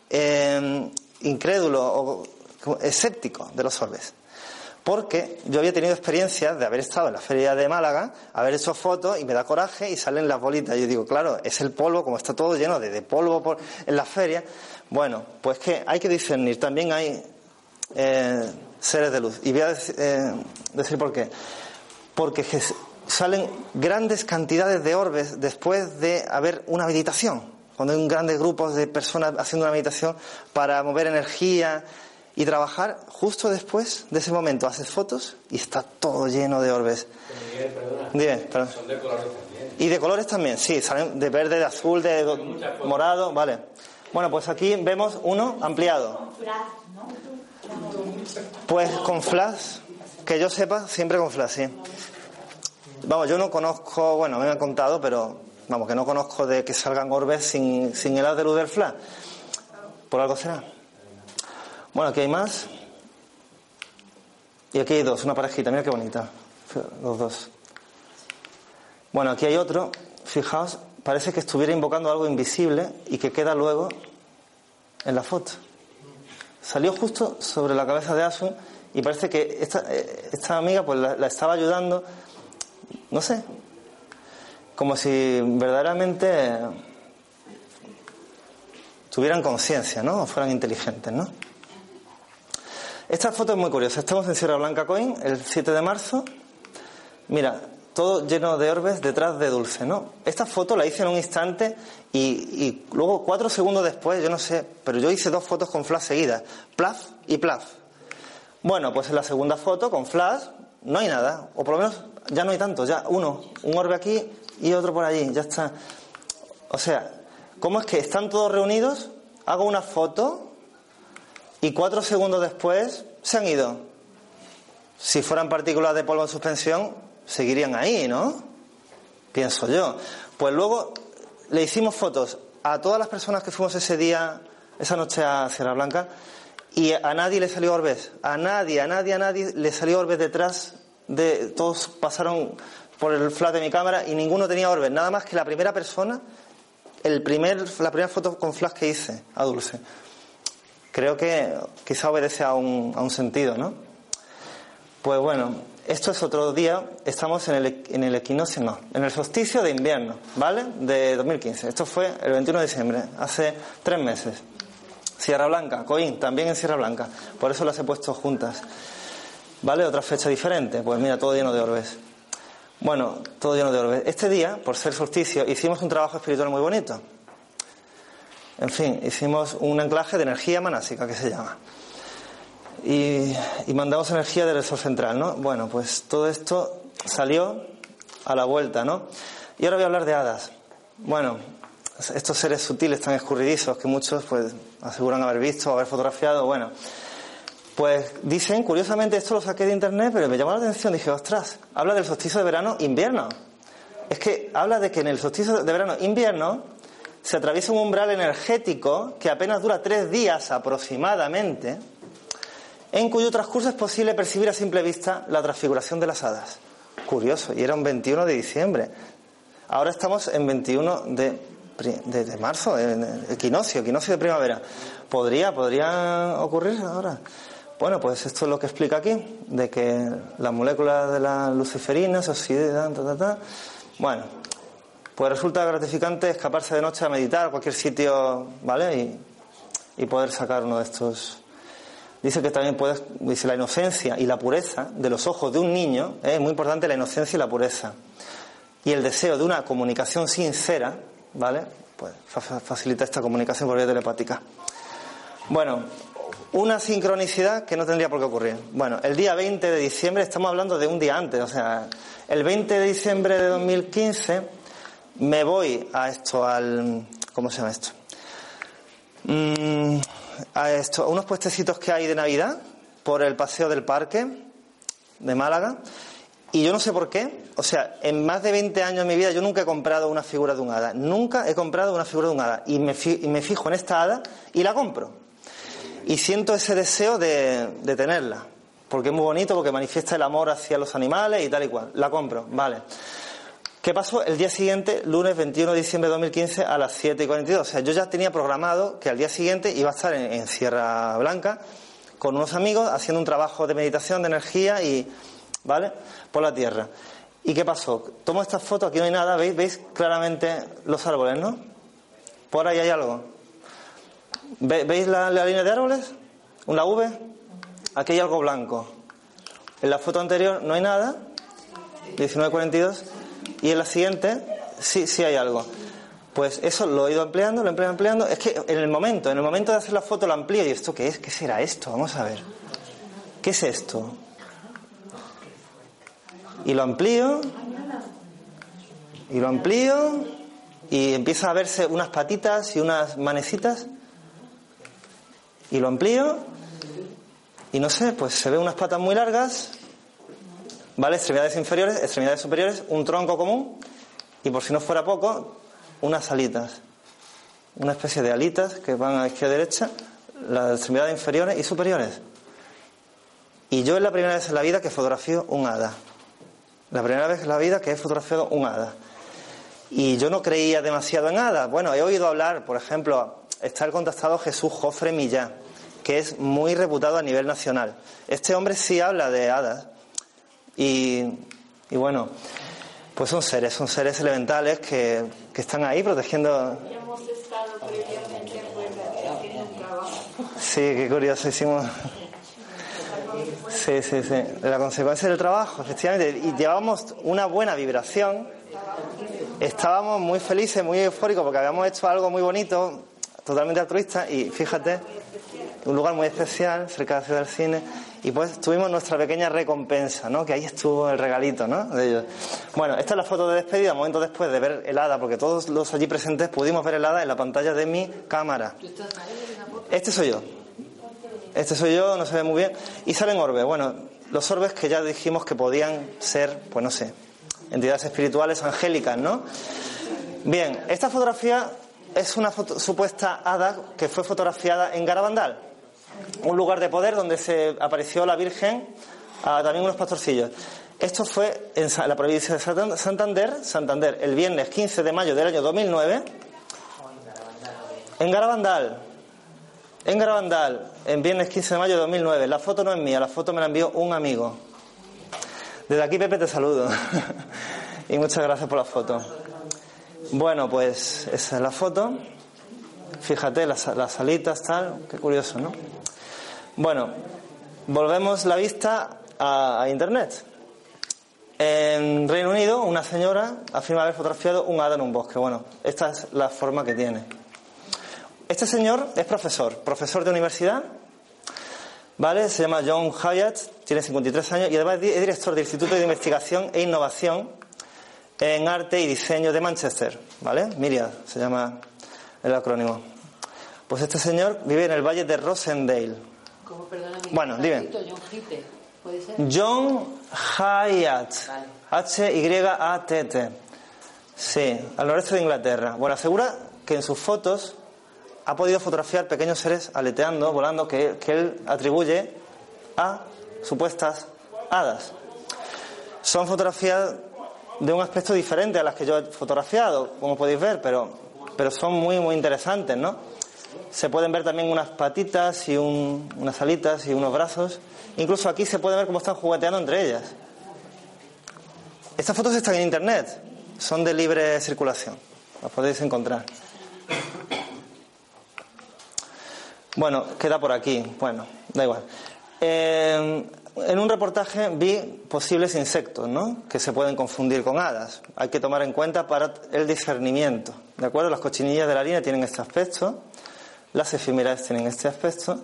eh, incrédulo o escéptico de los orbes. Porque yo había tenido experiencias de haber estado en la feria de Málaga, haber hecho fotos y me da coraje y salen las bolitas. Yo digo, claro, es el polvo, como está todo lleno de, polvo por- en la feria. Bueno, pues que hay que discernir. También hay eh, seres de luz. Y voy a eh, decir por qué. Porque salen grandes cantidades de orbes después de haber una meditación. Cuando hay un grandes grupos de personas haciendo una meditación para mover energía y trabajar, justo después de ese momento haces fotos y está todo lleno de orbes. Miguel, perdona. Dime, perdón. Son de colores también. Y de colores también, sí, salen de verde, de azul, de do- morado, vale. Bueno, pues aquí vemos uno ampliado. Pues con flash, que yo sepa, siempre con flash, sí. Vamos, yo no conozco, bueno, me han contado, pero vamos, que no conozco de que salgan orbes sin, sin el haz de luz del flash. Por algo será. Bueno, aquí hay más. Y aquí hay dos, una parejita, mira qué bonita. Los dos. Bueno, aquí hay otro. Fijaos, parece que estuviera invocando algo invisible y que queda luego en la foto. Salió justo sobre la cabeza de Asun y parece que esta, eh, amiga pues la, la estaba ayudando, no sé, como si verdaderamente tuvieran conciencia, ¿no? O fueran inteligentes, ¿no? Esta foto es muy curiosa. Estamos en Sierra Blanca Coin el 7 de marzo. Mira, todo lleno de orbes detrás de Dulce, ¿no? Esta foto la hice en un instante y, luego cuatro segundos después, yo no sé, pero yo hice dos fotos con flash seguidas, plaf y plaf. Bueno, pues en la segunda foto con flash no hay nada, o por lo menos ya no hay tanto, ya uno, un orbe aquí y otro por allí, ya está. O sea, ¿cómo es que están todos reunidos? Hago una foto y cuatro segundos después se han ido. Si fueran partículas de polvo en suspensión, seguirían ahí, ¿no? Pienso yo. Pues luego le hicimos fotos a todas las personas que fuimos ese día, esa noche a Sierra Blanca, y a nadie le salió Orbes. A nadie, a nadie, a nadie le salió Orbes detrás de. Todos pasaron por el flash de mi cámara y ninguno tenía Orbes. Nada más que la primera persona, el primer, la primera foto con flash que hice a Dulce. Creo que quizá obedece a un, a un sentido, ¿no? Pues bueno, esto es otro día, estamos en el, en el equinoccio, no, en el solsticio de invierno, ¿vale? De 2015. Esto fue el 21 de diciembre, hace tres meses. Sierra Blanca, Coín, también en Sierra Blanca. Por eso las he puesto juntas. ¿Vale? Otra fecha diferente. Pues mira, todo lleno de orbes. Bueno, todo lleno de orbes. Este día, por ser solsticio, hicimos un trabajo espiritual muy bonito. En fin, hicimos un anclaje de energía manásica, que se llama. Y, mandamos energía del sol central, ¿no? Bueno, pues todo esto salió a la vuelta, ¿no? Y ahora voy a hablar de hadas. Bueno, estos seres sutiles tan escurridizos que muchos pues aseguran haber visto, haber fotografiado, bueno, pues dicen, curiosamente esto lo saqué de internet, pero me llamó la atención, dije, ostras, habla del solsticio de verano invierno. Es que habla de que en el solsticio de verano invierno se atraviesa un umbral energético que apenas dura tres días aproximadamente, en cuyo transcurso es posible percibir a simple vista la transfiguración de las hadas. Curioso, y era un 21 de diciembre. Ahora estamos en 21 de, de, de marzo, equinoccio, equinoccio de primavera. ¿Podría, podría ocurrir ahora? Bueno, pues esto es lo que explica aquí, de que las moléculas de la luciferina se oxidan, ta, ta, ta. Bueno, pues resulta gratificante escaparse de noche a meditar a cualquier sitio, ¿vale? Y, poder sacar uno de estos. Dice que también puedes, dice la inocencia y la pureza de los ojos de un niño, ¿eh? es muy importante la inocencia y la pureza. Y el deseo de una comunicación sincera, ¿vale? Pues fa- facilita esta comunicación por vía telepática. Bueno, una sincronicidad que no tendría por qué ocurrir. Bueno, el día 20 de diciembre, estamos hablando de un día antes, o sea, el 20 de diciembre de 2015 me voy a esto, al. ¿Cómo se llama esto? Mm, a esto, a unos puestecitos que hay de Navidad por el paseo del parque de Málaga. Y yo no sé por qué, o sea, en más de 20 años de mi vida yo nunca he comprado una figura de un hada. Nunca he comprado una figura de un hada. Y me, y me fijo en esta hada y la compro. Y siento ese deseo de, de tenerla. Porque es muy bonito, porque manifiesta el amor hacia los animales y tal y cual. La compro, vale. ¿Qué pasó? El día siguiente, lunes 21 de diciembre de 2015, a las 7 y 42. O sea, yo ya tenía programado que al día siguiente iba a estar en, Sierra Blanca con unos amigos haciendo un trabajo de meditación, de energía y, ¿vale? Por la tierra. ¿Y qué pasó? Tomo estas fotos, aquí no hay nada, ¿veis? ¿Veis claramente los árboles, no? Por ahí hay algo. ¿Ve- ¿Veis la, la línea de árboles? ¿Una V? Aquí hay algo blanco. En la foto anterior no hay nada, 1942, y en la siguiente sí, sí hay algo. Pues eso lo he ido ampliando, lo he ampliado, ampliando. Es que en el momento, en el momento de hacer la foto lo amplío y ¿esto qué es? ¿Qué será esto? Vamos a ver. ¿Qué es esto? Y lo amplío, y lo amplío, y empieza a verse unas patitas y unas manecitas, y lo amplío, y no sé, pues se ve unas patas muy largas, ¿vale? Extremidades inferiores, extremidades superiores, un tronco común, y por si no fuera poco, unas alitas. Una especie de alitas que van a izquierda y derecha, las extremidades inferiores y superiores. Y yo es la primera vez en la vida que fotografío un hada. La primera vez en la vida que he fotografiado un hada. Y yo no creía demasiado en hadas. Bueno, he oído hablar, por ejemplo, está el contactado Jesús Jofre Millán, que es muy reputado a nivel nacional. Este hombre sí habla de hadas. Y, y bueno, pues son seres, son seres elementales que, que están ahí protegiendo. Sí, qué curioso, hicimos. Sí, sí, sí. La consecuencia del trabajo, efectivamente. Y llevábamos una buena vibración. Estábamos muy felices, muy eufóricos porque habíamos hecho algo muy bonito, totalmente altruista. Y fíjate, un lugar muy especial, cerca de la ciudad del cine. Y pues tuvimos nuestra pequeña recompensa, ¿no? Que ahí estuvo el regalito, ¿no? De ellos. Bueno, esta es la foto de despedida, momento después de ver el hada, porque todos los allí presentes pudimos ver el hada en la pantalla de mi cámara. Este soy yo. Este soy yo, no se ve muy bien. Y salen orbes. Bueno, los orbes que ya dijimos que podían ser, pues no sé, entidades espirituales angélicas, ¿no? Bien, esta fotografía es una supuesta hada que fue fotografiada en Garabandal, un lugar de poder donde se apareció la Virgen a también unos pastorcillos. Esto fue en la provincia de Santan- Santander, Santander, el viernes 15 de mayo del año 2009, en Garabandal. En Garabandal, en viernes 15 de mayo de 2009. La foto no es mía, la foto me la envió un amigo. Desde aquí, Pepe, te saludo. y muchas gracias por la foto. Bueno, pues esa es la foto. Fíjate, las, las alitas, tal. Qué curioso, ¿no? Bueno, volvemos la vista a, Internet. En Reino Unido, una señora afirma haber fotografiado un hada en un bosque. Bueno, esta es la forma que tiene. Este señor es profesor, profesor de universidad, ¿vale? Se llama John Hyatt, tiene 53 años y además es di- es director del Instituto de Investigación e Innovación en Arte y Diseño de Manchester, ¿vale? Myriad se llama el acrónimo. Pues este señor vive en el valle de Rosendale. ¿Cómo? Bueno, dime. John Hyatt, H-Y-A-T-T. Sí, al noreste de Inglaterra. Bueno, asegura que en sus fotos ha podido fotografiar pequeños seres aleteando, volando, que, que él atribuye a supuestas hadas. Son fotografías de un aspecto diferente a las que yo he fotografiado, como podéis ver, pero, pero son muy, muy interesantes, ¿no? Se pueden ver también unas patitas y un- unas alitas y unos brazos. Incluso aquí se puede ver cómo están jugueteando entre ellas. Estas fotos están en internet, son de libre circulación, las podéis encontrar. Bueno, queda por aquí, bueno, da igual. Eh, en un reportaje vi posibles insectos, ¿no? Que se pueden confundir con hadas. Hay que tomar en cuenta para el discernimiento, ¿de acuerdo? Las cochinillas de la harina tienen este aspecto, las efímeras tienen este aspecto,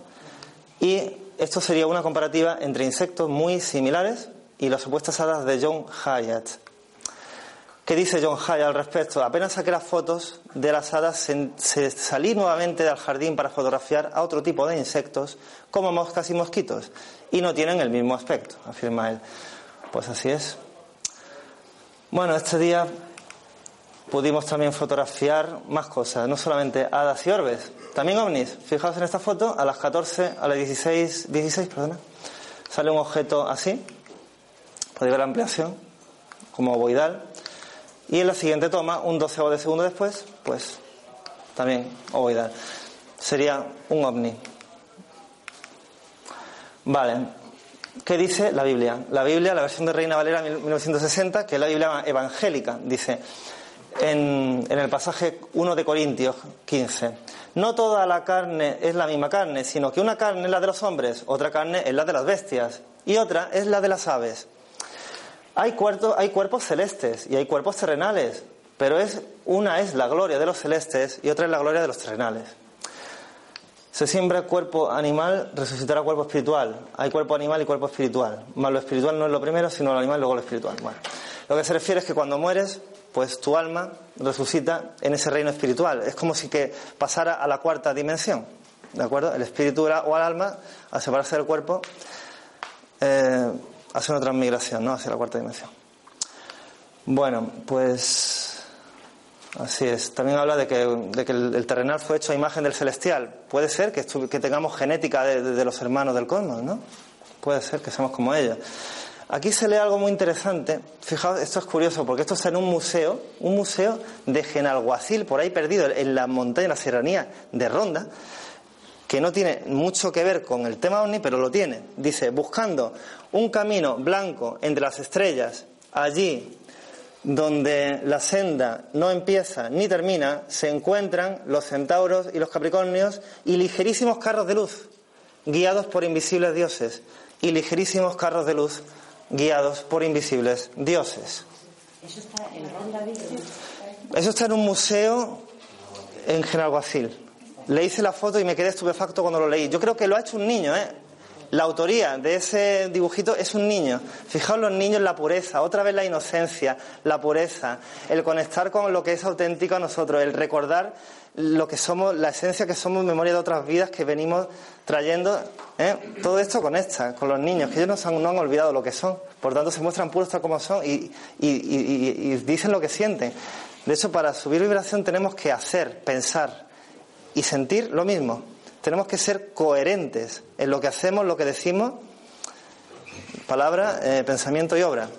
y esto sería una comparativa entre insectos muy similares y las supuestas hadas de John Hyatt. ¿Qué dice John Hyatt al respecto? Apenas saqué las fotos de las hadas, se, salí nuevamente del jardín para fotografiar a otro tipo de insectos, como moscas y mosquitos, y no tienen el mismo aspecto, afirma él. Pues así es. Bueno, este día pudimos también fotografiar más cosas, no solamente hadas y orbes, también ovnis. Fijaos en esta foto, a las 14, a las 16, 16, perdona, sale un objeto así, podéis ver la ampliación, como ovoidal, y en la siguiente toma, un doceavo de segundo después, pues también ovoidal. Sería un ovni. Vale. ¿Qué dice la Biblia? La Biblia, la versión de Reina Valera 1960, que es la Biblia evangélica, dice en, el pasaje 1 de Corintios 15, no toda la carne es la misma carne, sino que una carne es la de los hombres, otra carne es la de las bestias y otra es la de las aves. Hay, cuerpo- hay cuerpos celestes y hay cuerpos terrenales, pero una es la gloria de los celestes y otra es la gloria de los terrenales. Se siembra cuerpo animal, resucitará cuerpo espiritual. Hay cuerpo animal y cuerpo espiritual. Más lo espiritual no es lo primero, sino lo animal luego lo espiritual. Lo que se refiere es que cuando mueres, pues tu alma resucita en ese reino espiritual. Es como si que pasara a la cuarta dimensión. ¿De acuerdo? El espíritu o el alma, al separarse del cuerpo, eh, hace una transmigración, ¿no? Hacia la cuarta dimensión. Bueno, pues así es. También habla de que, de que el, terrenal fue hecho a imagen del celestial. Puede ser que, que tengamos genética de los hermanos del cosmos, ¿no? Puede ser que seamos como ellos. Aquí se lee algo muy interesante. Fijaos, esto es curioso porque esto está en un museo, un museo de Genalguacil, por ahí perdido en la montaña, en la serranía de Ronda, que no tiene mucho que ver con el tema OVNI, pero lo tiene. Dice, buscando un camino blanco entre las estrellas, allí donde la senda no empieza ni termina, se encuentran los centauros y los capricornios y ligerísimos carros de luz, guiados por invisibles dioses, y ligerísimos carros de luz guiados por invisibles dioses. Eso está en Ronda Virgen. Eso está en un museo en Genalguacil. Le hice la foto y me quedé estupefacto cuando lo leí. Yo creo que lo ha hecho un niño, ¿eh? La autoría de ese dibujito es un niño. Fijaos los niños, la pureza, otra vez la inocencia, la pureza, el conectar con lo que es auténtico a nosotros, el recordar lo que somos, la esencia que somos, memoria de otras vidas que venimos trayendo. ¿eh? Todo esto conecta con los niños, que ellos no, han, olvidado lo que son. Por tanto, se muestran puros tal como son y, y dicen lo que sienten. De hecho, para subir vibración tenemos que hacer, pensar y sentir lo mismo. Tenemos que ser coherentes en lo que hacemos, lo que decimos, palabra, eh, pensamiento y obra.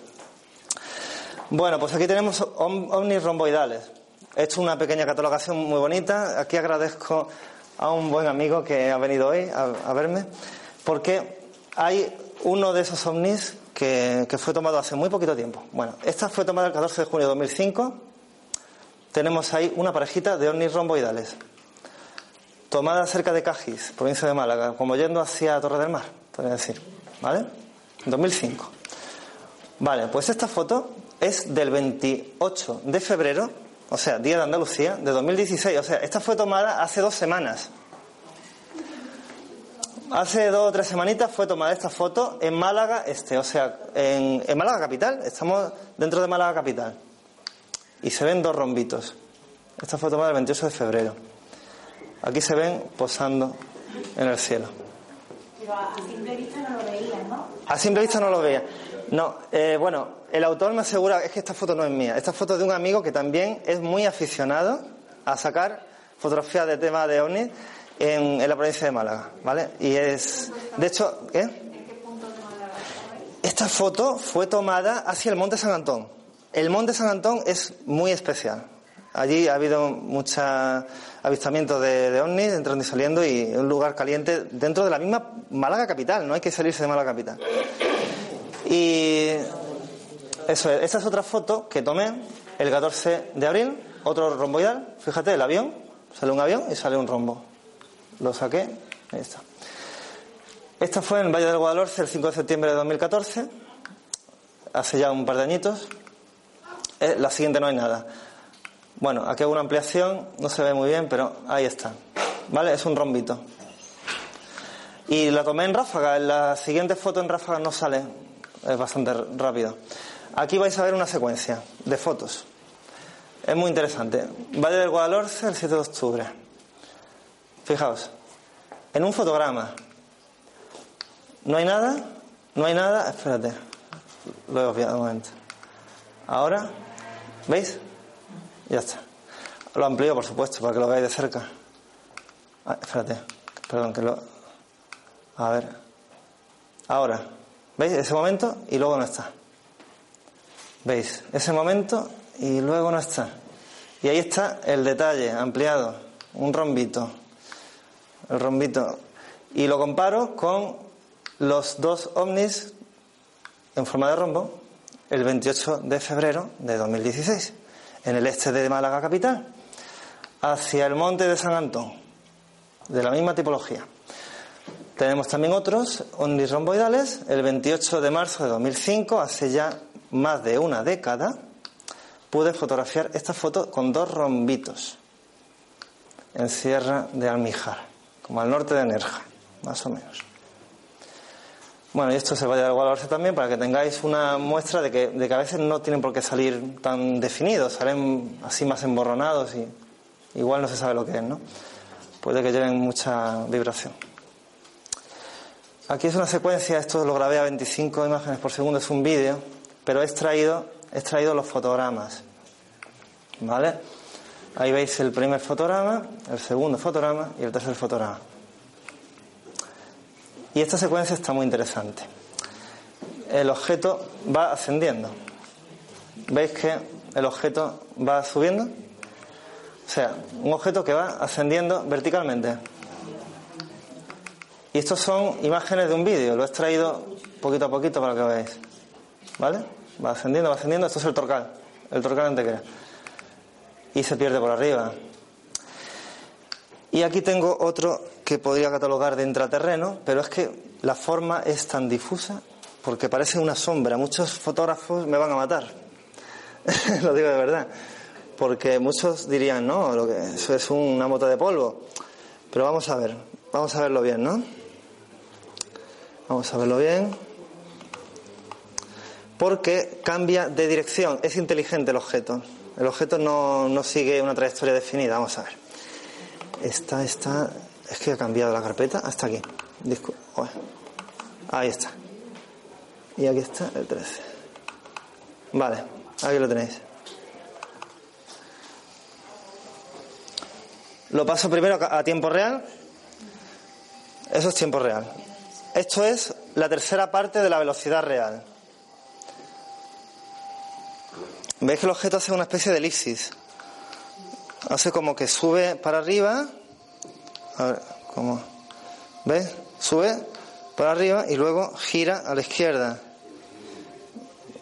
Bueno, pues aquí tenemos ovnis romboidales. He hecho una pequeña catalogación muy bonita. Aquí agradezco a un buen amigo que ha venido hoy a, verme, porque hay uno de esos ovnis que, que, fue tomado hace muy poquito tiempo. Bueno, esta fue tomada el 14 de junio de 2005. Tenemos ahí una parejita de ovnis romboidales tomada cerca de Cajis, provincia de Málaga, como yendo hacia Torre del Mar, podría decir, ¿vale? 2005. Vale, pues esta foto es del 28 de febrero, o sea, Día de Andalucía, de 2016. O sea, esta fue tomada hace dos semanas. Hace dos o tres semanitas fue tomada esta foto en Málaga Este, o sea, en, en Málaga Capital. Estamos dentro de Málaga Capital. Y se ven dos rombitos. Esta fue tomada el 28 de febrero. Aquí se ven posando en el cielo. Pero a simple vista no lo veías, ¿no? A simple vista no lo veía. No, eh, bueno, el autor me asegura, es que esta foto no es mía, esta foto es de un amigo que también es muy aficionado a sacar fotografías de tema de ovnis en, en la provincia de Málaga, ¿vale? Y es, de hecho, ¿eh? Esta foto fue tomada hacia el Monte San Antón. El Monte San Antón es muy especial. Allí ha habido muchos avistamientos de, de entrando y saliendo y un lugar caliente dentro de la misma Málaga capital, no hay que salirse de Málaga capital. Y eso es, esta es otra foto que tomé el 14 de abril, otro romboidal, fíjate, el avión, sale un avión y sale un rombo. Lo saqué, ahí está. Esta fue en Valle del Guadalhorce el 5 de septiembre de 2014, hace ya un par de añitos. Eh, la siguiente no hay nada. Bueno, aquí hago una ampliación, no se ve muy bien, pero ahí está. ¿Vale? Es un rombito. Y la tomé en ráfaga, en la siguiente foto en ráfaga no sale, es bastante rápido. Aquí vais a ver una secuencia de fotos. Es muy interesante. Valle del Guadalhorce, el 7 de octubre. Fijaos, en un fotograma. ¿No hay nada? ¿No hay nada? Espérate, lo he obviado un momento. Ahora, ¿veis? Ya está. Lo amplío, por supuesto, para que lo veáis de cerca. Ah, espérate, perdón, que lo. A ver. Ahora, ¿veis? Ese momento y luego no está. ¿Veis? Ese momento y luego no está. Y ahí está el detalle ampliado, un rombito. El rombito. Y lo comparo con los dos ovnis en forma de rombo el 28 de febrero de 2016 en el este de Málaga capital, hacia el monte de San Antón, de la misma tipología. Tenemos también otros ovnis romboidales, el 28 de marzo de 2005, hace ya más de una década, pude fotografiar esta foto con dos rombitos en Sierra de Almijar, como al norte de Nerja, más o menos. Bueno, y esto se vaya a Guadalajara también para que tengáis una muestra de que, de que a veces no tienen por qué salir tan definidos, salen así más emborronados y igual no se sabe lo que es, ¿no? Puede que lleven mucha vibración. Aquí es una secuencia, esto lo grabé a 25 imágenes por segundo, es un vídeo, pero he extraído, he extraído los fotogramas. ¿Vale? Ahí veis el primer fotograma, el segundo fotograma y el tercer fotograma. Y esta secuencia está muy interesante. el objeto va ascendiendo. ¿Veis que el objeto va subiendo? O sea, un objeto que va ascendiendo verticalmente. Y estos son imágenes de un vídeo, lo he extraído poquito a poquito para que veáis. ¿Vale? Va ascendiendo, va ascendiendo, esto es el torcal, el torcal antequera. Y se pierde por arriba. Y aquí tengo otro que podría catalogar de intraterreno, pero es que la forma es tan difusa porque parece una sombra. Muchos fotógrafos me van a matar. lo digo de verdad. Porque muchos dirían, no, lo que eso es una moto de polvo. Pero vamos a ver, vamos a verlo bien, ¿no? Vamos a verlo bien. Porque cambia de dirección. Es inteligente el objeto. El objeto no, no sigue una trayectoria definida. Vamos a ver. Esta, esta. Es que ha cambiado la carpeta hasta aquí. Ué. Ahí está. Y aquí está el 13. Vale, aquí lo tenéis. Lo paso primero a tiempo real. Eso es tiempo real. Esto es la tercera parte de la velocidad real. ¿Veis que el objeto hace una especie de elipsis? Hace como que sube para arriba. A ver, ¿cómo? ¿Ves? Sube para arriba y luego gira a la izquierda.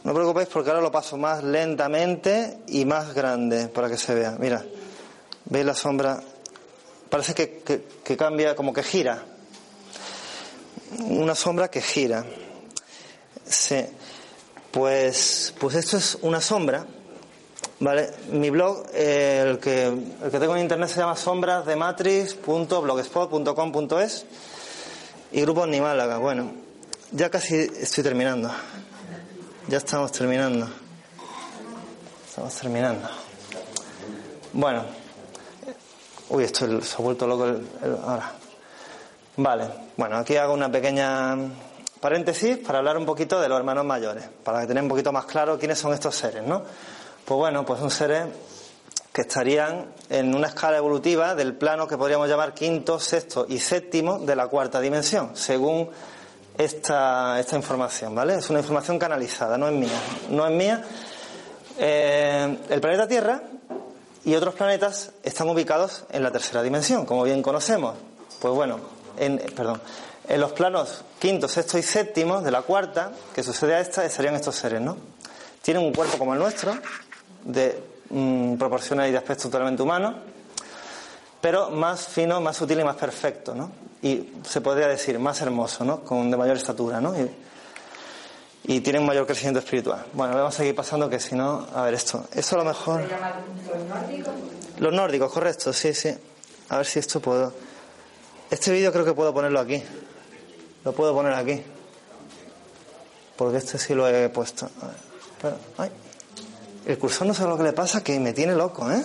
No os preocupéis porque ahora lo paso más lentamente y más grande para que se vea. Mira, ¿veis la sombra? Parece que, que- que cambia, como que gira. Una sombra que gira. Sí. Pues, pues esto es una sombra. ¿Vale? Mi blog, eh, el, que, el que tengo en internet se llama sombrasdematrix.blogspot.com.es y Grupo Ni Málaga. Bueno, ya casi estoy terminando. Ya estamos terminando. Estamos terminando. Bueno. Uy, esto se ha vuelto loco el- el- ahora. Vale. Bueno, aquí hago una pequeña paréntesis para hablar un poquito de los hermanos mayores, para que tengan un poquito más claro quiénes son estos seres, ¿no? Pues bueno, pues son seres que estarían en una escala evolutiva del plano que podríamos llamar quinto, sexto y séptimo de la cuarta dimensión, según esta, esta información, ¿vale? Es una información canalizada, no es mía. No es mía. Eh, el planeta Tierra y otros planetas están ubicados en la tercera dimensión, como bien conocemos. Pues bueno, en, perdón, en los planos quinto, sexto y séptimo de la cuarta, que sucede a esta, serían estos seres, ¿no? Tienen un cuerpo como el nuestro, de mm, proporciones y de aspecto totalmente humano, pero más fino, más sutil y más perfecto, ¿no? Y se podría decir más hermoso, ¿no? Con de mayor estatura, ¿no? Y, y tienen un mayor crecimiento espiritual. Bueno, vamos a seguir pasando que si no, a ver esto. Esto a lo mejor. ¿Se llama los nórdicos? Los nórdicos, correcto, sí, sí. A ver si esto puedo. Este vídeo creo que puedo ponerlo aquí. Lo puedo poner aquí. Porque este sí lo he puesto. A ver, ay. El cursor no sabe lo que le pasa, que me tiene loco, ¿eh?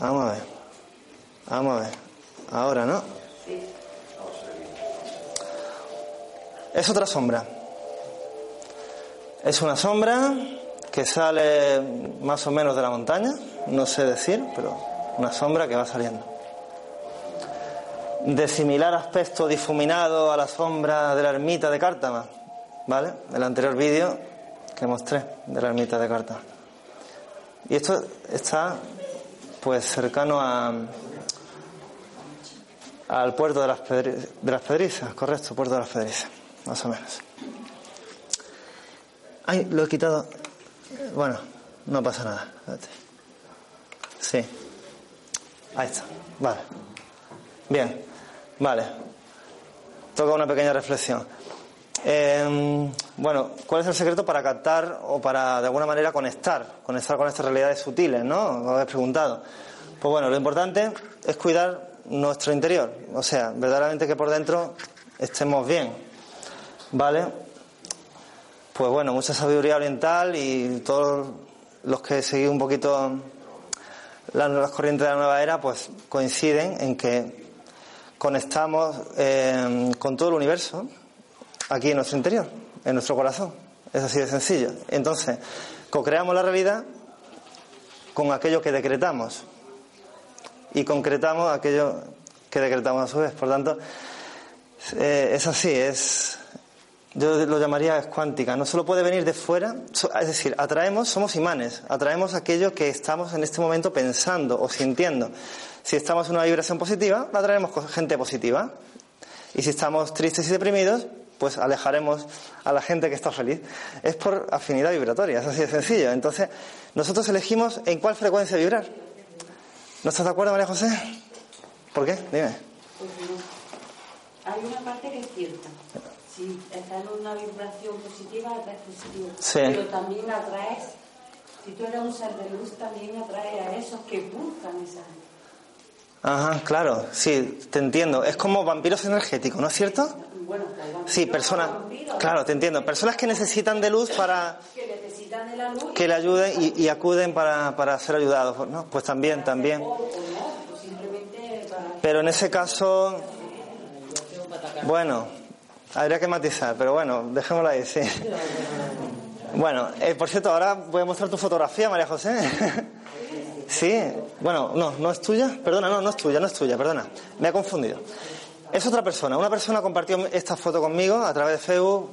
Vamos a ver. Vamos a ver. Ahora, ¿no? Es otra sombra. Es una sombra que sale más o menos de la montaña, no sé decir, pero una sombra que va saliendo. De similar aspecto difuminado a la sombra de la ermita de Cártama, ¿vale? El anterior vídeo que mostré de la ermita de Cártama. Y esto está pues cercano a al puerto de las, de las Pedrizas, correcto, puerto de las Pedrizas, más o menos. Ay, lo he quitado. Bueno, no pasa nada. Sí. Ahí está. Vale. Bien. Vale. Toca una pequeña reflexión. Eh, bueno, ¿cuál es el secreto para captar o para de alguna manera conectar? Conectar con estas realidades sutiles, ¿no? Lo habéis preguntado. Pues bueno, lo importante es cuidar nuestro interior. O sea, verdaderamente que por dentro estemos bien. ¿Vale? Pues bueno, mucha sabiduría oriental y todos los que seguís un poquito las corrientes de la nueva era, pues coinciden en que conectamos eh, con todo el universo aquí en nuestro interior, en nuestro corazón. Es así de sencillo. Entonces, co-creamos la realidad con aquello que decretamos y concretamos aquello que decretamos a su vez. Por tanto, Eh, es así, es. Yo lo llamaría cuántica. No solo puede venir de fuera, es decir, atraemos, somos imanes, atraemos aquello que estamos en este momento pensando o sintiendo. Si estamos en una vibración positiva, atraemos gente positiva. Y si estamos tristes y deprimidos, pues alejaremos a la gente que está feliz. Es por afinidad vibratoria, es así de sencillo. Entonces, nosotros elegimos en cuál frecuencia vibrar. ¿No estás de acuerdo, María José? ¿Por qué? Dime. Pues no. Hay una parte que es cierta. Si estás en una vibración positiva, atraes positivo. Sí. Pero también atraes, si tú eres un ser de luz, también atraes a esos que buscan esa. Ajá, claro, sí, te entiendo. Es como vampiros energéticos, ¿no es cierto? Bueno, que vampiros, Sí, personas. Claro, te entiendo. Personas que necesitan de luz para Que necesitan de la luz. que le ayuden y, y acuden para, para ser ayudados, ¿no? Pues también, también. Para. Pero en ese caso, bueno, habría que matizar, pero bueno, dejémoslo ahí, sí. Bueno, eh, por cierto, ahora voy a mostrar tu fotografía, María José. Sí, bueno, no, no es tuya, perdona, no, no es tuya, no es tuya, perdona, me he confundido. Es otra persona, una persona compartió esta foto conmigo a través de Facebook,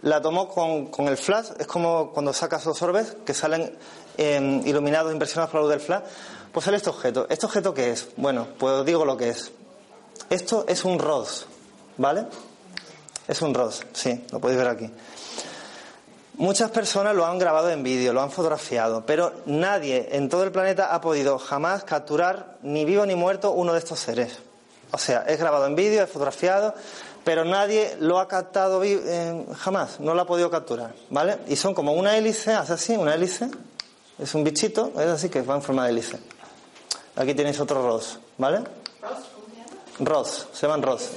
la tomó con, con el flash, es como cuando sacas los orbes que salen eh, iluminados, impresionados por la luz del flash, pues sale este objeto. ¿Este objeto qué es? Bueno, pues digo lo que es. Esto es un ROS, ¿vale? Es un ROS, sí, lo podéis ver aquí. Muchas personas lo han grabado en vídeo, lo han fotografiado, pero nadie en todo el planeta ha podido jamás capturar, ni vivo ni muerto, uno de estos seres. O sea, es grabado en vídeo, es fotografiado, pero nadie lo ha captado eh, jamás, no lo ha podido capturar, ¿vale? Y son como una hélice, hace así, una hélice, es un bichito, es así que va en forma de hélice. Aquí tenéis otro ROS, ¿vale? ROS, se llaman ROS.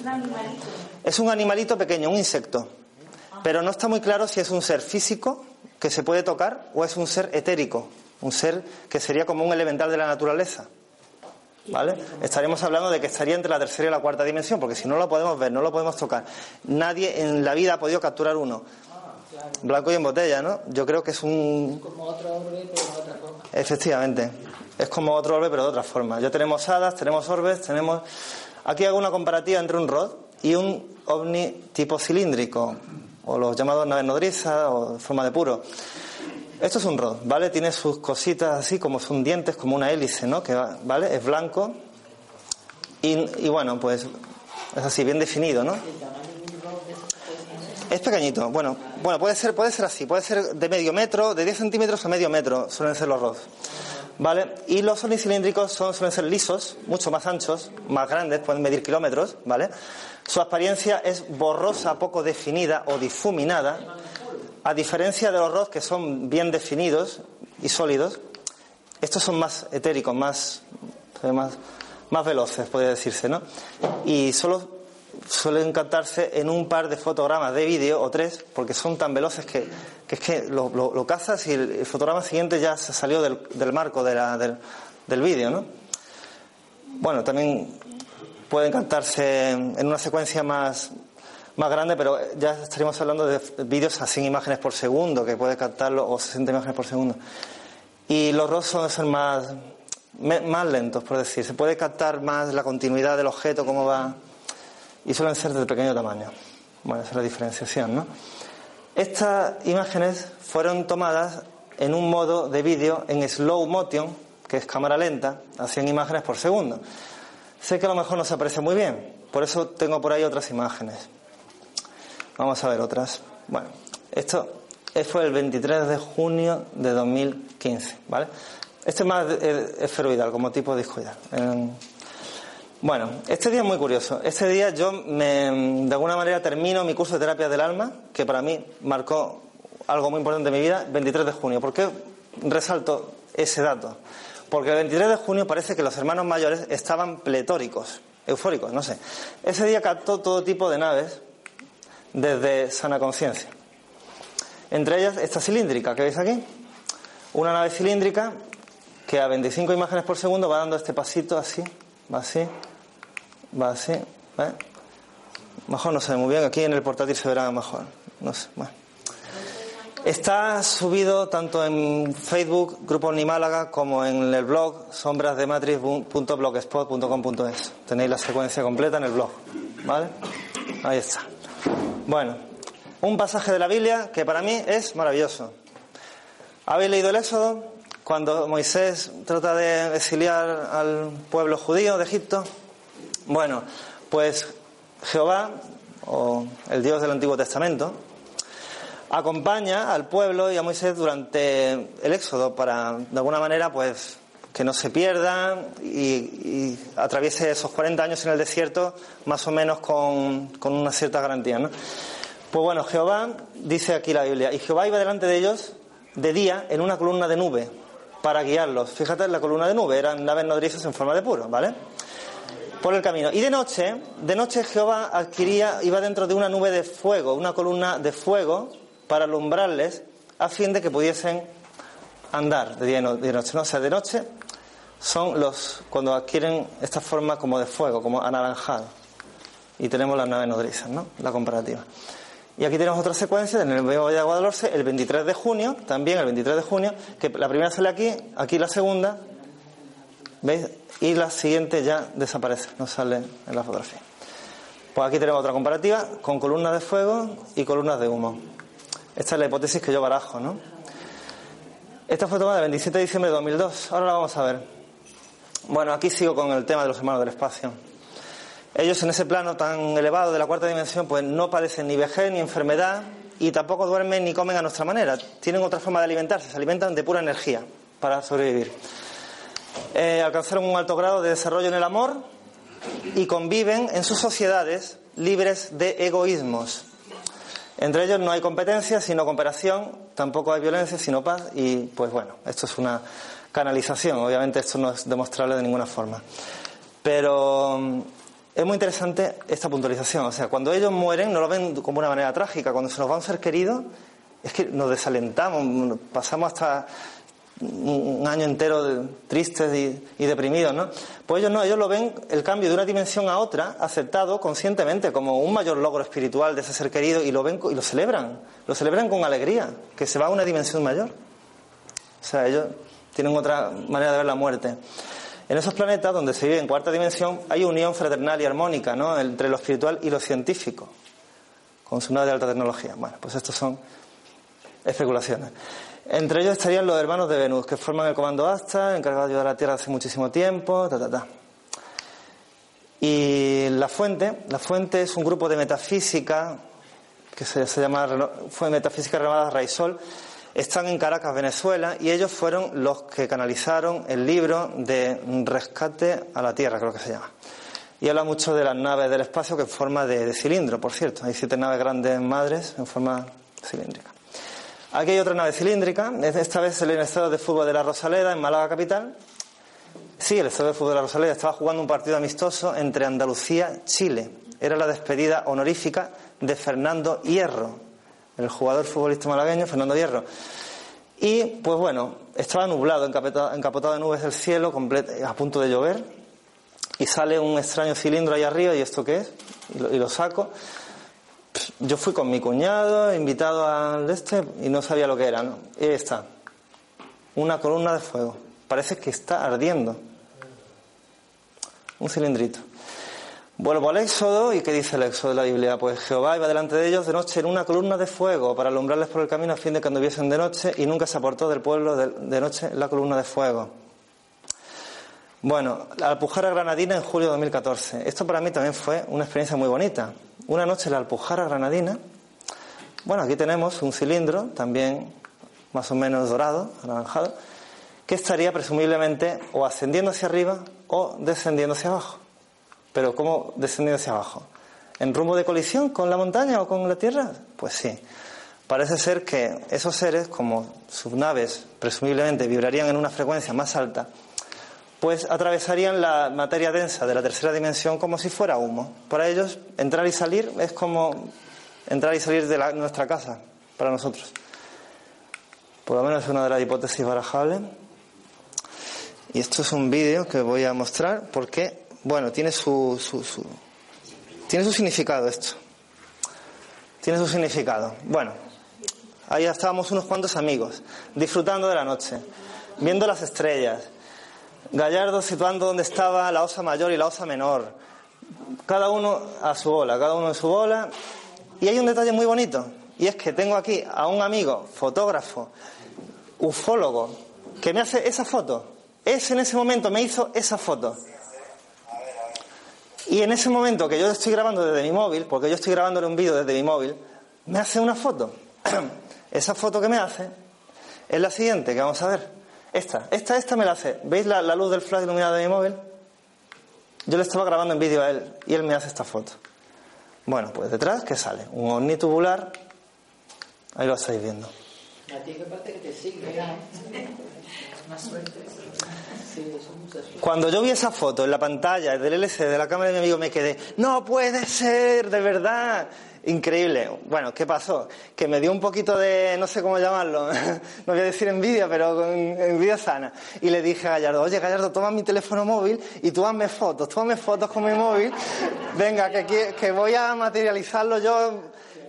Es un animalito pequeño, un insecto. Pero no está muy claro si es un ser físico que se puede tocar o es un ser etérico, un ser que sería como un elemental de la naturaleza. ¿Vale? Estaríamos hablando de que estaría entre la tercera y la cuarta dimensión, porque si no lo podemos ver, no lo podemos tocar. Nadie en la vida ha podido capturar uno. Blanco y en botella, ¿no? Yo creo que es un. Como otro orbe, pero de otra forma. Efectivamente. Es como otro orbe, pero de otra forma. Ya tenemos hadas, tenemos orbes, tenemos. Aquí hago una comparativa entre un rod y un ovni tipo cilíndrico, o los llamados naves nodrizas, o forma de puro. Esto es un rod, ¿vale? Tiene sus cositas así, como son dientes, como una hélice, ¿no? Que va- ¿Vale? Es blanco. Y, y bueno, pues es así, bien definido, ¿no? Es pequeñito, bueno, bueno, puede ser, puede ser así, puede ser de medio metro, de 10 centímetros a medio metro, suelen ser los rods. ¿Vale? Y los cilíndricos son, suelen ser lisos, mucho más anchos, más grandes, pueden medir kilómetros, ¿vale? Su apariencia es borrosa, poco definida o difuminada, a diferencia de los rods que son bien definidos y sólidos, estos son más etéricos, más, más, más veloces, podría decirse, ¿no? Y solo suelen captarse en un par de fotogramas de vídeo o tres, porque son tan veloces que, que es que lo, cazas y el, fotograma siguiente ya se salió del, del marco del, del vídeo, ¿no? Bueno, también pueden captarse en una secuencia más, más grande, pero ya estaríamos hablando de vídeos a 100 imágenes por segundo, que puede captarlo, o 60 imágenes por segundo. Y los RAW ser más, más lentos, por decir. Se puede captar más la continuidad del objeto, cómo va. Y suelen ser de pequeño tamaño. Bueno, esa es la diferenciación, ¿no? Estas imágenes fueron tomadas en un modo de vídeo en slow motion, que es cámara lenta, a 100 imágenes por segundo. Sé que a lo mejor no se aprecia muy bien, por eso tengo por ahí otras imágenes. Vamos a ver otras. Bueno, esto fue el 23 de junio de 2015, ¿vale? Este es más eh, esferoidal, como tipo discoidal. Eh, bueno, este día es muy curioso. Este día yo, me, de alguna manera, termino mi curso de terapia del alma, que para mí marcó algo muy importante en mi vida, 23 de junio. ¿Por qué resalto ese dato? Porque el 23 de junio parece que los hermanos mayores estaban pletóricos, eufóricos, no sé. Ese día captó todo tipo de naves desde sana conciencia. Entre ellas esta cilíndrica que veis aquí. Una nave cilíndrica que a 25 imágenes por segundo va dando este pasito así, va así, va así, ¿eh? Mejor no se ve muy bien, aquí en el portátil se verá mejor, no sé, bueno. Está subido tanto en Facebook, Grupo Málaga, como en el blog sombrasdematrix.blogspot.com.es. Tenéis la secuencia completa en el blog, ¿vale? Ahí está. Bueno, un pasaje de la Biblia que para mí es maravilloso. ¿Habéis leído el Éxodo? Cuando Moisés trata de exiliar al pueblo judío de Egipto. Bueno, pues Jehová, o el Dios del Antiguo Testamento, acompaña al pueblo y a Moisés durante el éxodo para, de alguna manera, pues que no se pierda y, atraviese esos 40 años en el desierto más o menos con, una cierta garantía. ¿no? Pues bueno, Jehová, dice aquí la Biblia, y Jehová iba delante de ellos de día en una columna de nube para guiarlos. Fíjate, la columna de nube eran naves nodrizas en forma de puro, ¿vale? Por el camino. Y de noche, de noche Jehová adquiría, iba dentro de una nube de fuego, una columna de fuego para alumbrarles a fin de que pudiesen andar de día y noche. ¿no? O sea, de noche son los cuando adquieren esta forma como de fuego, como anaranjado. Y tenemos las naves nodrizas, ¿no? La comparativa. Y aquí tenemos otra secuencia en el Valle de Guadalhorce, el 23 de junio, también el 23 de junio, que la primera sale aquí, aquí la segunda, ¿veis? Y la siguiente ya desaparece, no sale en la fotografía. Pues aquí tenemos otra comparativa con columnas de fuego y columnas de humo. Esta es la hipótesis que yo barajo, ¿no? Esta fue tomada el 27 de diciembre de 2002. Ahora la vamos a ver. Bueno, aquí sigo con el tema de los hermanos del espacio. Ellos en ese plano tan elevado de la cuarta dimensión, pues no padecen ni vejez ni enfermedad y tampoco duermen ni comen a nuestra manera. Tienen otra forma de alimentarse, se alimentan de pura energía para sobrevivir. Eh, alcanzaron un alto grado de desarrollo en el amor y conviven en sus sociedades libres de egoísmos. Entre ellos no hay competencia, sino cooperación, tampoco hay violencia, sino paz y pues bueno, esto es una canalización, obviamente esto no es demostrable de ninguna forma. Pero mm, es muy interesante esta puntualización, o sea, cuando ellos mueren no lo ven como una manera trágica, cuando se nos va un ser querido es que nos desalentamos, pasamos hasta un año entero tristes y, y deprimidos, ¿no? Pues ellos no, ellos lo ven el cambio de una dimensión a otra aceptado conscientemente como un mayor logro espiritual de ese ser querido y lo ven y lo celebran, lo celebran con alegría, que se va a una dimensión mayor. O sea, ellos tienen otra manera de ver la muerte. En esos planetas donde se vive en cuarta dimensión hay unión fraternal y armónica, ¿no? Entre lo espiritual y lo científico, con su nave de alta tecnología. Bueno, pues estos son especulaciones. Entre ellos estarían los hermanos de Venus, que forman el comando ASTA, encargados de ayudar a la Tierra hace muchísimo tiempo, ta, ta, ta. Y la fuente, la fuente es un grupo de metafísica que se, llama fue Metafísica Renovada Raisol, están en Caracas, Venezuela, y ellos fueron los que canalizaron el libro de Rescate a la Tierra, creo que se llama. Y habla mucho de las naves del espacio que en forma de, cilindro, por cierto. Hay siete naves grandes madres en forma cilíndrica. Aquí hay otra nave cilíndrica, esta vez el estadio de fútbol de la Rosaleda, en Málaga capital. Sí, el estadio de fútbol de la Rosaleda estaba jugando un partido amistoso entre Andalucía y Chile. Era la despedida honorífica de Fernando Hierro, el jugador futbolista malagueño Fernando Hierro. Y, pues bueno, estaba nublado, encapotado, de nubes el cielo, a punto de llover, y sale un extraño cilindro ahí arriba, ¿y esto qué es? Y lo, y lo saco. Yo fui con mi cuñado, invitado al este, y no sabía lo que era, ¿no? Y ahí está, una columna de fuego. Parece que está ardiendo. Un cilindrito. Vuelvo al Éxodo, ¿y qué dice el Éxodo de la Biblia? Pues Jehová iba delante de ellos de noche en una columna de fuego para alumbrarles por el camino a fin de que anduviesen de noche, y nunca se aportó del pueblo de, noche la columna de fuego. Bueno, la Alpujarra Granadina en julio de 2014. Esto para mí también fue una experiencia muy bonita. Una noche la Alpujarra Granadina. Bueno, aquí tenemos un cilindro, también más o menos dorado, anaranjado, que estaría presumiblemente o ascendiendo hacia arriba o descendiendo hacia abajo. Pero ¿cómo descendiendo hacia abajo? ¿En rumbo de colisión con la montaña o con la tierra? Pues sí. Parece ser que esos seres, como sus naves presumiblemente vibrarían en una frecuencia más alta, pues atravesarían la materia densa de la tercera dimensión como si fuera humo. Para ellos, entrar y salir es como entrar y salir de la- nuestra casa, para nosotros. Por lo menos es una de las hipótesis barajables. Y esto es un vídeo que voy a mostrar porque, bueno, tiene su, su, su- tiene su significado esto. Tiene su significado. Bueno, ahí estábamos unos cuantos amigos, disfrutando de la noche, viendo las estrellas. Gallardo situando donde estaba la osa mayor y la osa menor, cada uno a su bola, cada uno en su bola. Y hay un detalle muy bonito, y es que tengo aquí a un amigo, fotógrafo, ufólogo, que me hace esa foto. Ese en ese momento me hizo esa foto. Y en ese momento que yo estoy grabando desde mi móvil, porque yo estoy grabándole un vídeo desde mi móvil, me hace una foto. Esa foto que me hace es la siguiente, que vamos a ver. Esta, esta, esta me la hace. ¿Veis la, luz del flash iluminado de mi móvil? Yo le estaba grabando en vídeo a él y él me hace esta foto. Bueno, pues detrás, ¿qué sale? Un ovni tubular. Ahí lo estáis viendo. A ti que parte que te sigue. Más suerte. Sí, son muchas suerte. Cuando yo vi esa foto en la pantalla del LCD de la cámara de mi amigo me quedé, no puede ser, de verdad. Increíble. Bueno, ¿qué pasó? Que me dio un poquito de, no sé cómo llamarlo, no voy a decir envidia, pero con envidia sana. Y le dije a Gallardo, oye Gallardo, toma mi teléfono móvil y tú hazme fotos, tú hazme fotos con mi móvil. Venga, que, que voy a materializarlo yo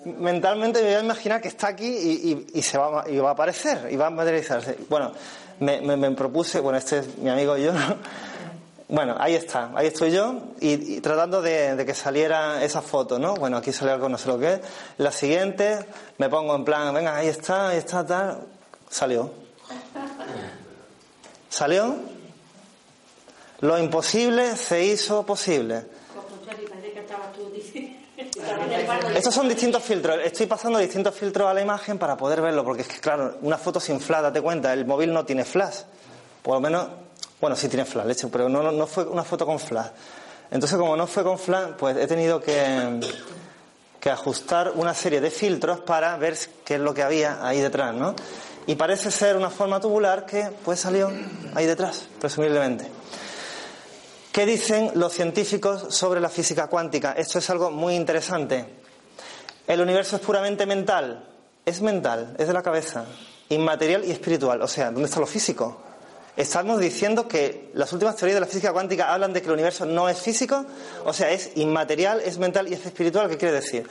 mentalmente, me voy a imaginar que está aquí y, y- se va, y va a aparecer, y va a materializarse. Bueno, me, me- me propuse, bueno, este es mi amigo y yo, bueno, ahí está, ahí estoy yo y, y tratando de, de que saliera esa foto, ¿no? Bueno, aquí sale algo, no sé lo que es. La siguiente, me pongo en plan, venga, ahí está, ahí está, tal. Salió. Salió. Lo imposible se hizo posible. Contra parece que estabas tú diciendo. estabas en el barco y- Estos son distintos filtros. Estoy pasando distintos filtros a la imagen para poder verlo, porque es que, claro, una foto sin flash, date cuenta, el móvil no tiene flash. Por lo menos, bueno, sí tiene flash, pero no, no fue una foto con flash. Entonces, como no fue con flash, pues he tenido que, que ajustar una serie de filtros para ver qué es lo que había ahí detrás, ¿no? Y parece ser una forma tubular que, pues, salió ahí detrás, presumiblemente. ¿Qué dicen los científicos sobre la física cuántica? Esto es algo muy interesante. El universo es puramente mental. Es mental, es de la cabeza. Inmaterial y espiritual. O sea, ¿dónde está lo físico? Estamos diciendo que las últimas teorías de la física cuántica hablan de que el universo no es físico. O sea, es inmaterial, es mental y es espiritual. ¿Qué quiere decir?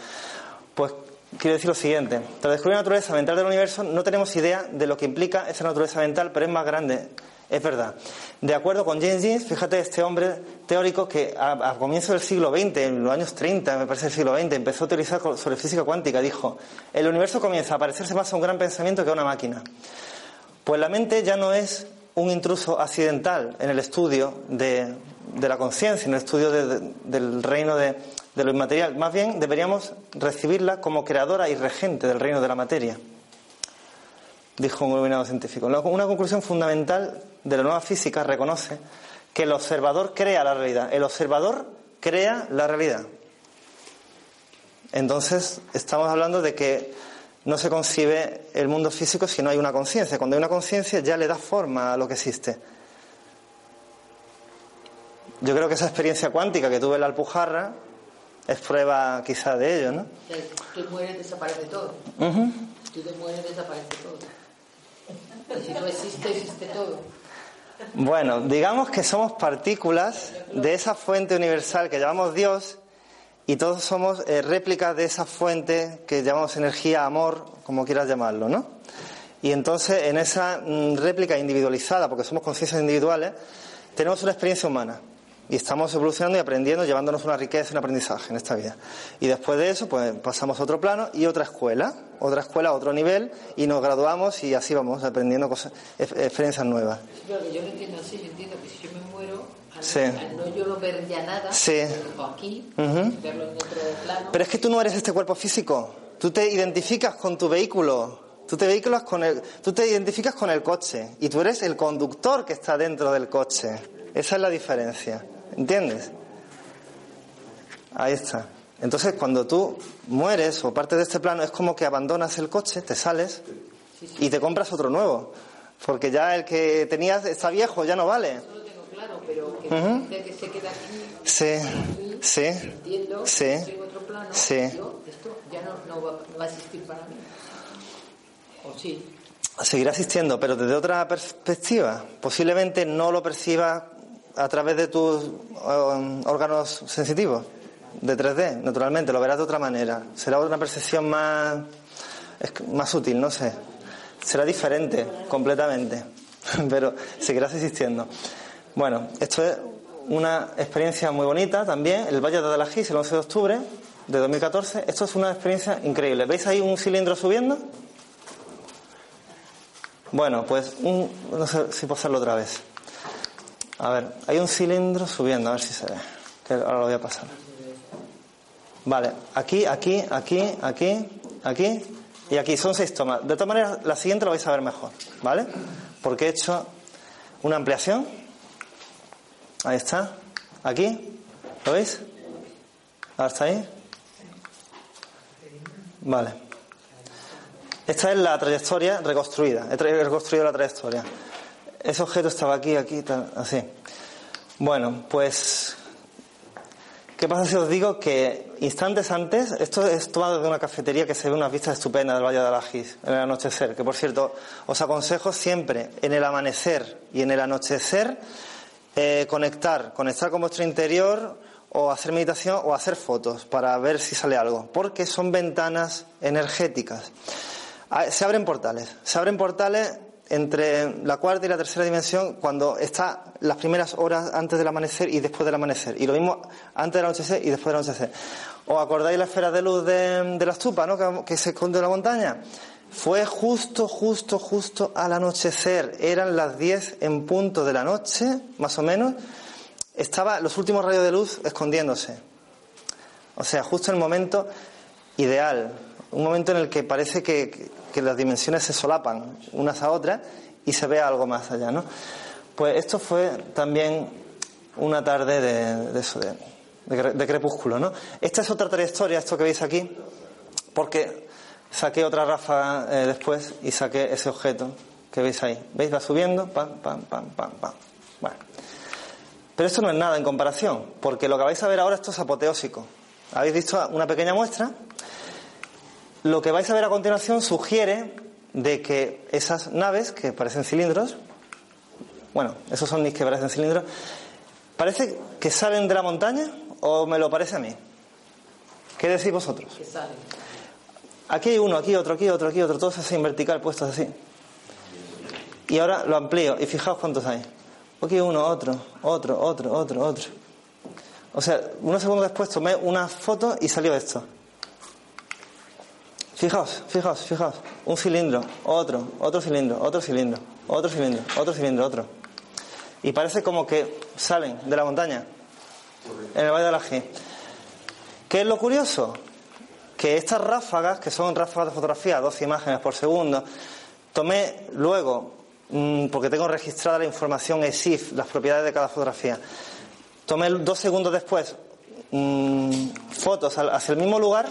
Pues quiere decir lo siguiente. Tras descubrir la naturaleza mental del universo, no tenemos idea de lo que implica esa naturaleza mental, pero es más grande. Es verdad. De acuerdo con James Jeans, fíjate, este hombre teórico que a, a comienzos del siglo XX, en los años 30, me parece el siglo XX, empezó a co- sobre física cuántica, dijo, el universo comienza a parecerse más a un gran pensamiento que a una máquina. Pues la mente ya no es un intruso accidental en el estudio de, la conciencia, en el estudio de- de- del reino de lo inmaterial. Más bien deberíamos recibirla como creadora y regente del reino de la materia, dijo un iluminado científico. Una conclusión fundamental de la nueva física reconoce que el observador crea la realidad. El observador crea la realidad. Entonces, estamos hablando de que no se concibe el mundo físico si no hay una conciencia. Cuando hay una conciencia ya le da forma a lo que existe. Yo creo que esa experiencia cuántica que tuve en la Alpujarra es prueba quizá de ello, ¿no? Tú mueres, desaparece todo. Tú te mueres, desaparece todo. Si no existe, existe todo. Bueno, digamos que somos partículas de esa fuente universal que llamamos Dios y todos somos eh, réplicas de esa fuente que llamamos energía, amor, como quieras llamarlo, ¿no? Y entonces en esa mm, réplica individualizada, porque somos conciencias individuales, tenemos una experiencia humana y estamos evolucionando y aprendiendo, llevándonos una riqueza un aprendizaje en esta vida. Y después de eso, pues pasamos a otro plano y otra escuela, otra escuela, otro nivel y nos graduamos y así vamos aprendiendo cosas, ex- experiencias nuevas. Claro, yo lo entiendo así, yo entiendo que si yo me muero, al, Sí. al no yo no ver ya nada, Sí. aquí, Ujú. verlo en otro plano, Pero es que tú no eres este cuerpo físico. Tú te identificas con tu vehículo. Tú te, vehículos con el, tú te identificas con el coche. Y tú eres el conductor que está dentro del coche. Esa es la diferencia. ¿Entiendes? Ahí está. Entonces, cuando tú mueres o partes de este plano, es como que abandonas el coche, te sales y te compras otro nuevo. Porque ya el que tenías está viejo, ya no vale. no lo tengo claro, pero que se queda aquí, Sí, sí, entiendo, Sí. en otro plano, Sí. yo, esto ya no, no va, no va a existir para mí. O sí. seguirá existiendo, pero desde otra perspectiva. Posiblemente no lo percibas a través de tus eh, órganos sensitivos, de 3D, naturalmente, lo verás de otra manera. Será una percepción más, más útil, no sé. Será diferente, completamente, pero seguirás existiendo. Bueno, esto es una experiencia muy bonita también, el Valle de Adalajís, el 11 de octubre de 2014. Esto es una experiencia increíble. ¿Veis ahí un cilindro subiendo? Bueno, pues un, no sé si hacerlo otra vez. A ver, hay un cilindro subiendo, a ver si se ve. Que ahora lo voy a pasar. Vale, aquí, aquí, aquí, aquí, aquí y aquí. Son seis tomas. De todas maneras, la siguiente lo vais a ver mejor, ¿vale? Porque he hecho una ampliación. Ahí está. Aquí. ¿Lo veis? ¿Hasta ahí? Vale. Esta es la trayectoria reconstruida. He reconstruido la trayectoria. Ese objeto estaba aquí, aquí, tal, así. Bueno, pues. ¿Qué pasa si os digo que instantes antes, esto es tomado de una cafetería que se ve unas vistas estupendas del Valle de Alajís en el anochecer, que por cierto, os aconsejo siempre en el amanecer y en el anochecer eh, conectar, conectar con vuestro interior o hacer meditación o hacer fotos para ver si sale algo, porque son ventanas energéticas. Ah, se abren portales, se abren portales entre la cuarta y la tercera dimensión cuando está las primeras horas antes del amanecer y después del amanecer. Y lo mismo antes del anochecer y después del anochecer. ¿Os acordáis la esfera de luz de, la estupa, ¿no? que, que se esconde en la montaña? Fue justo, justo, justo al anochecer. Eran las 10 en punto de la noche, más o menos. Estaba los últimos rayos de luz escondiéndose. O sea, justo el momento ideal. Un momento en el que parece que, que las dimensiones se solapan unas a otras y se ve algo más allá, ¿no? Pues esto fue también una tarde de, eso, de, crepúsculo, ¿no? Esta es otra trayectoria, esto que veis aquí, porque saqué otra ráfaga eh, después y saqué ese objeto que veis ahí. ¿Veis? Va subiendo, pam, pam, pam, pam, pam. Bueno. Pero esto no es nada en comparación, porque lo que vais a ver ahora esto es apoteósico. Habéis visto una pequeña muestra lo que vais a ver a continuación sugiere de que esas naves que parecen cilindros, bueno, esos ovnis que parecen cilindros, parece que salen de la montaña o me lo parece a mí. ¿Qué decís vosotros? Que salen. Aquí hay uno, aquí otro, aquí otro, aquí otro, todos así en vertical, puestos así. Y ahora lo amplío y fijaos cuántos hay. Aquí uno, otro, otro, otro, otro, otro. O sea, unos segundos después tomé una foto y salió esto. Fijaos, fijaos, fijaos. Un cilindro, otro, otro cilindro, otro cilindro, otro cilindro, otro cilindro, otro. Y parece como que salen de la montaña, en el Valle de la G. ¿Qué es lo curioso? Que estas ráfagas, que son ráfagas de fotografía, 12 imágenes por segundo, tomé luego, mm, porque tengo registrada la información ESIF, las propiedades de cada fotografía, tomé dos segundos después mm, fotos hacia el mismo lugar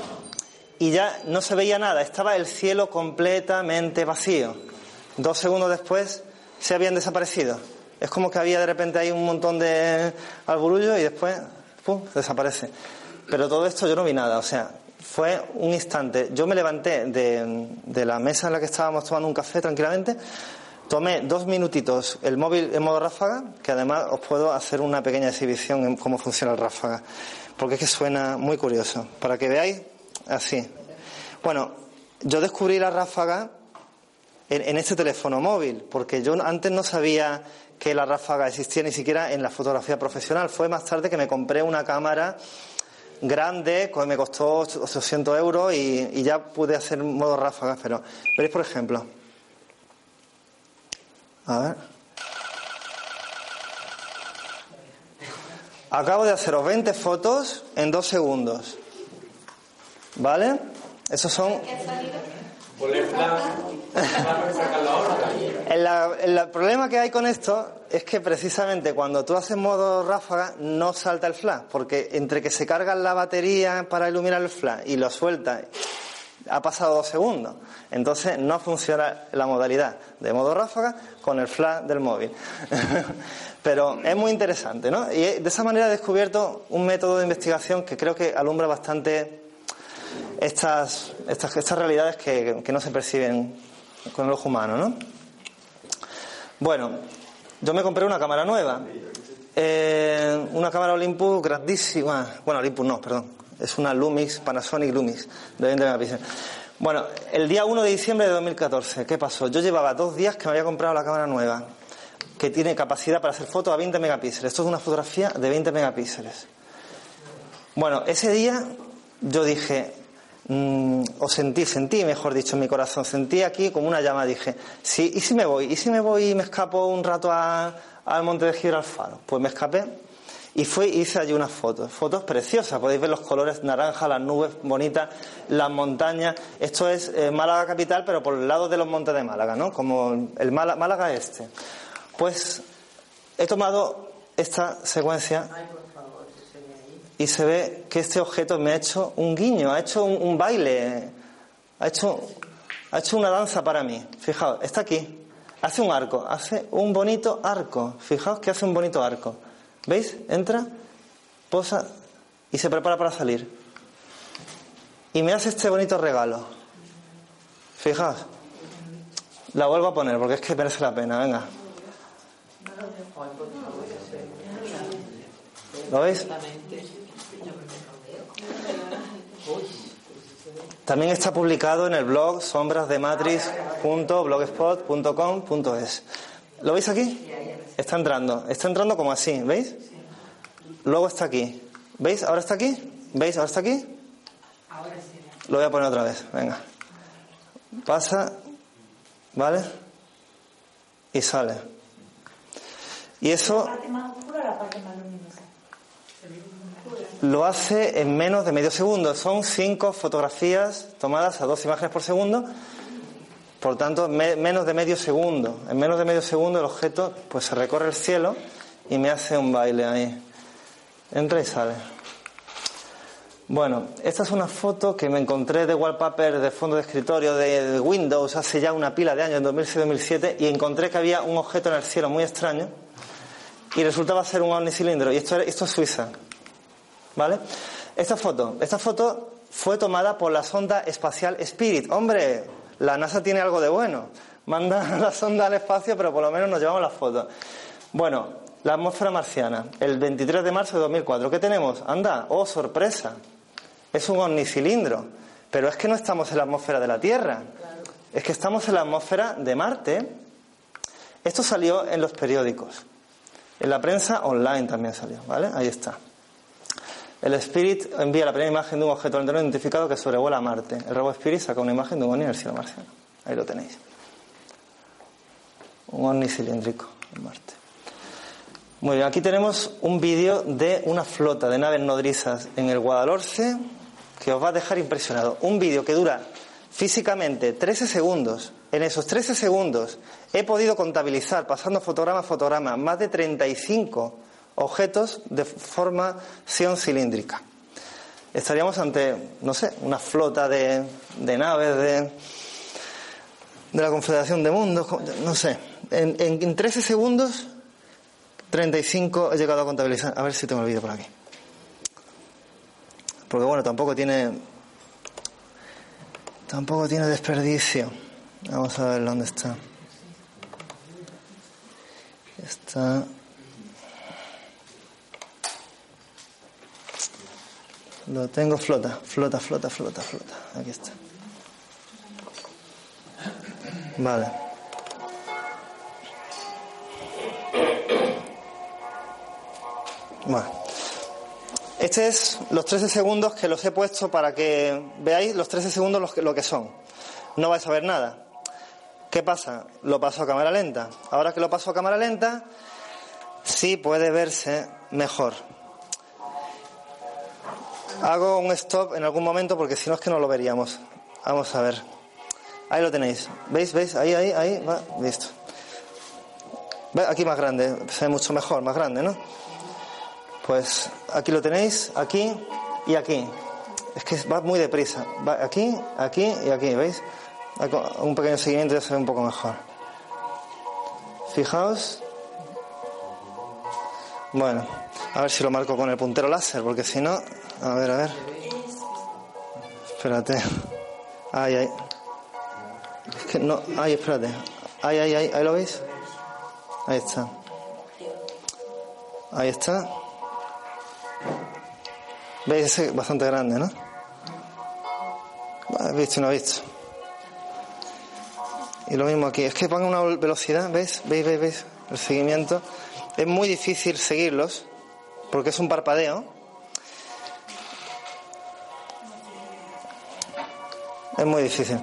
y ya no se veía nada, estaba el cielo completamente vacío. Dos segundos después se habían desaparecido. Es como que había de repente ahí un montón de alburullo y después, ¡pum!, desaparece. Pero todo esto yo no vi nada, o sea, fue un instante. Yo me levanté de, de la mesa en la que estábamos tomando un café tranquilamente, tomé dos minutitos el móvil en modo ráfaga, que además os puedo hacer una pequeña exhibición en cómo funciona el ráfaga, porque es que suena muy curioso. Para que veáis Así. Bueno, yo descubrí la ráfaga en, este teléfono móvil, porque yo antes no sabía que la ráfaga existía ni siquiera en la fotografía profesional. Fue más tarde que me compré una cámara grande, que me costó 800 euros y, ya pude hacer modo ráfaga. Pero veréis, por ejemplo. A ver. Acabo de haceros 20 fotos en dos segundos. ¿Vale? Esos son... el, problema que hay con esto es que precisamente cuando tú haces modo ráfaga no salta el flash, porque entre que se carga la batería para iluminar el flash y lo suelta, ha pasado dos segundos. Entonces no funciona la modalidad de modo ráfaga con el flash del móvil. Pero es muy interesante, ¿no? Y de esa manera he descubierto un método de investigación que creo que alumbra bastante estas, estas, estas realidades que, no se perciben con el ojo humano, ¿no? Bueno, yo me compré una cámara nueva, eh, una cámara Olympus grandísima, bueno, Olympus no, perdón, es una Lumix, Panasonic Lumix, de 20 megapíxeles. Bueno, el día 1 de diciembre de 2014, ¿qué pasó? Yo llevaba dos días que me había comprado la cámara nueva, que tiene capacidad para hacer fotos a 20 megapíxeles. Esto es una fotografía de 20 megapíxeles. Bueno, ese día yo dije, mm, o sentí, sentí, mejor dicho, en mi corazón, sentí aquí como una llama, dije, sí, ¿y si me voy? ¿Y si me voy y me escapo un rato a- al monte de Gibralfaro? Pues me escapé y fui hice allí unas fotos, fotos preciosas, podéis ver los colores naranja, las nubes bonitas, las montañas. Esto es eh, Málaga capital, pero por el lado de los montes de Málaga, ¿no? Como el Málaga, Málaga este. Pues he tomado esta secuencia y se ve que este objeto me ha hecho un guiño, ha hecho un, baile, ha hecho, ha hecho una danza para mí. Fijaos, está aquí, hace un arco, hace un bonito arco. Fijaos que hace un bonito arco. ¿Veis? Entra, posa y se prepara para salir. Y me hace este bonito regalo. Fijaos. La vuelvo a poner porque es que merece la pena. Venga. ¿Lo veis? También está publicado en el blog sombrasdematrix.blogspot.com.es. ¿Lo veis aquí? Está entrando. Está entrando como así, ¿veis? Luego está aquí. ¿Veis? Ahora está aquí. ¿Veis? Ahora está aquí. Lo voy a poner otra vez. Venga. Pasa. ¿Vale? Y sale. Y eso ¿La parte más oscura la parte más luminosa? Lo hace en menos de medio segundo. Son cinco fotografías tomadas a dos imágenes por segundo. Por tanto, me- menos de medio segundo. En menos de medio segundo el objeto pues se recorre el cielo y me hace un baile ahí. Entra y sale. Bueno, esta es una foto que me encontré de wallpaper de fondo de escritorio de, Windows hace ya una pila de años, en 2006-2007, y encontré que había un objeto en el cielo muy extraño y resultaba ser un omnicilindro. Y esto, era- esto es Suiza. ¿Vale? Esta foto, esta foto fue tomada por la sonda espacial Spirit. Hombre, la NASA tiene algo de bueno. Manda la sonda al espacio, pero por lo menos nos llevamos la foto. Bueno, la atmósfera marciana, el 23 de marzo de 2004. ¿Qué tenemos? Anda, oh, sorpresa. Es un omnicilindro. Pero es que no estamos en la atmósfera de la Tierra. Es que estamos en la atmósfera de Marte. Esto salió en los periódicos. En la prensa online también salió, ¿vale? Ahí está. El Spirit envía la primera imagen de un objeto no identificado que sobrevuela a Marte. El robot Spirit saca una imagen de un ovni en el cielo marciano. Ahí lo tenéis. Un ovni cilíndrico en Marte. Muy bien, aquí tenemos un vídeo de una flota de naves nodrizas en el Guadalhorce que os va a dejar impresionado. Un vídeo que dura físicamente 13 segundos. En esos 13 segundos he podido contabilizar, pasando fotograma a fotograma, más de 35 objetos de formación cilíndrica. Estaríamos ante, no sé, una flota de, de naves de, de la Confederación de Mundos, no sé. En, en, en 13 segundos, 35 he llegado a contabilizar. A ver si tengo el vídeo por aquí. Porque bueno, tampoco tiene. Tampoco tiene desperdicio. Vamos a ver dónde está. Está. Lo tengo flota, flota, flota, flota, flota. Aquí está. Vale. Bueno. Este es los 13 segundos que los he puesto para que veáis los 13 segundos lo que son. No vais a ver nada. ¿Qué pasa? Lo paso a cámara lenta. Ahora que lo paso a cámara lenta, sí puede verse mejor. Hago un stop en algún momento porque si no es que no lo veríamos. Vamos a ver. Ahí lo tenéis. ¿Veis? ¿Veis? Ahí, ahí, ahí. Va. Listo. Aquí más grande. Se ve mucho mejor, más grande, ¿no? Pues aquí lo tenéis, aquí y aquí. Es que va muy deprisa. Va aquí, aquí y aquí, ¿veis? Un pequeño seguimiento ya se ve un poco mejor. Fijaos. Bueno, a ver si lo marco con el puntero láser, porque si no. A ver, a ver. Espérate. Ay, ay. Es que no. Ay, espérate. Ay, ay, ay. ¿Ahí lo veis? Ahí está. Ahí está. ¿Veis? Ese es bastante grande, ¿no? Visto y no visto. Y lo mismo aquí. Es que van una velocidad, ¿veis? ¿Veis, veis, veis? el seguimiento. Es muy difícil seguirlos porque es un parpadeo. Es muy difícil.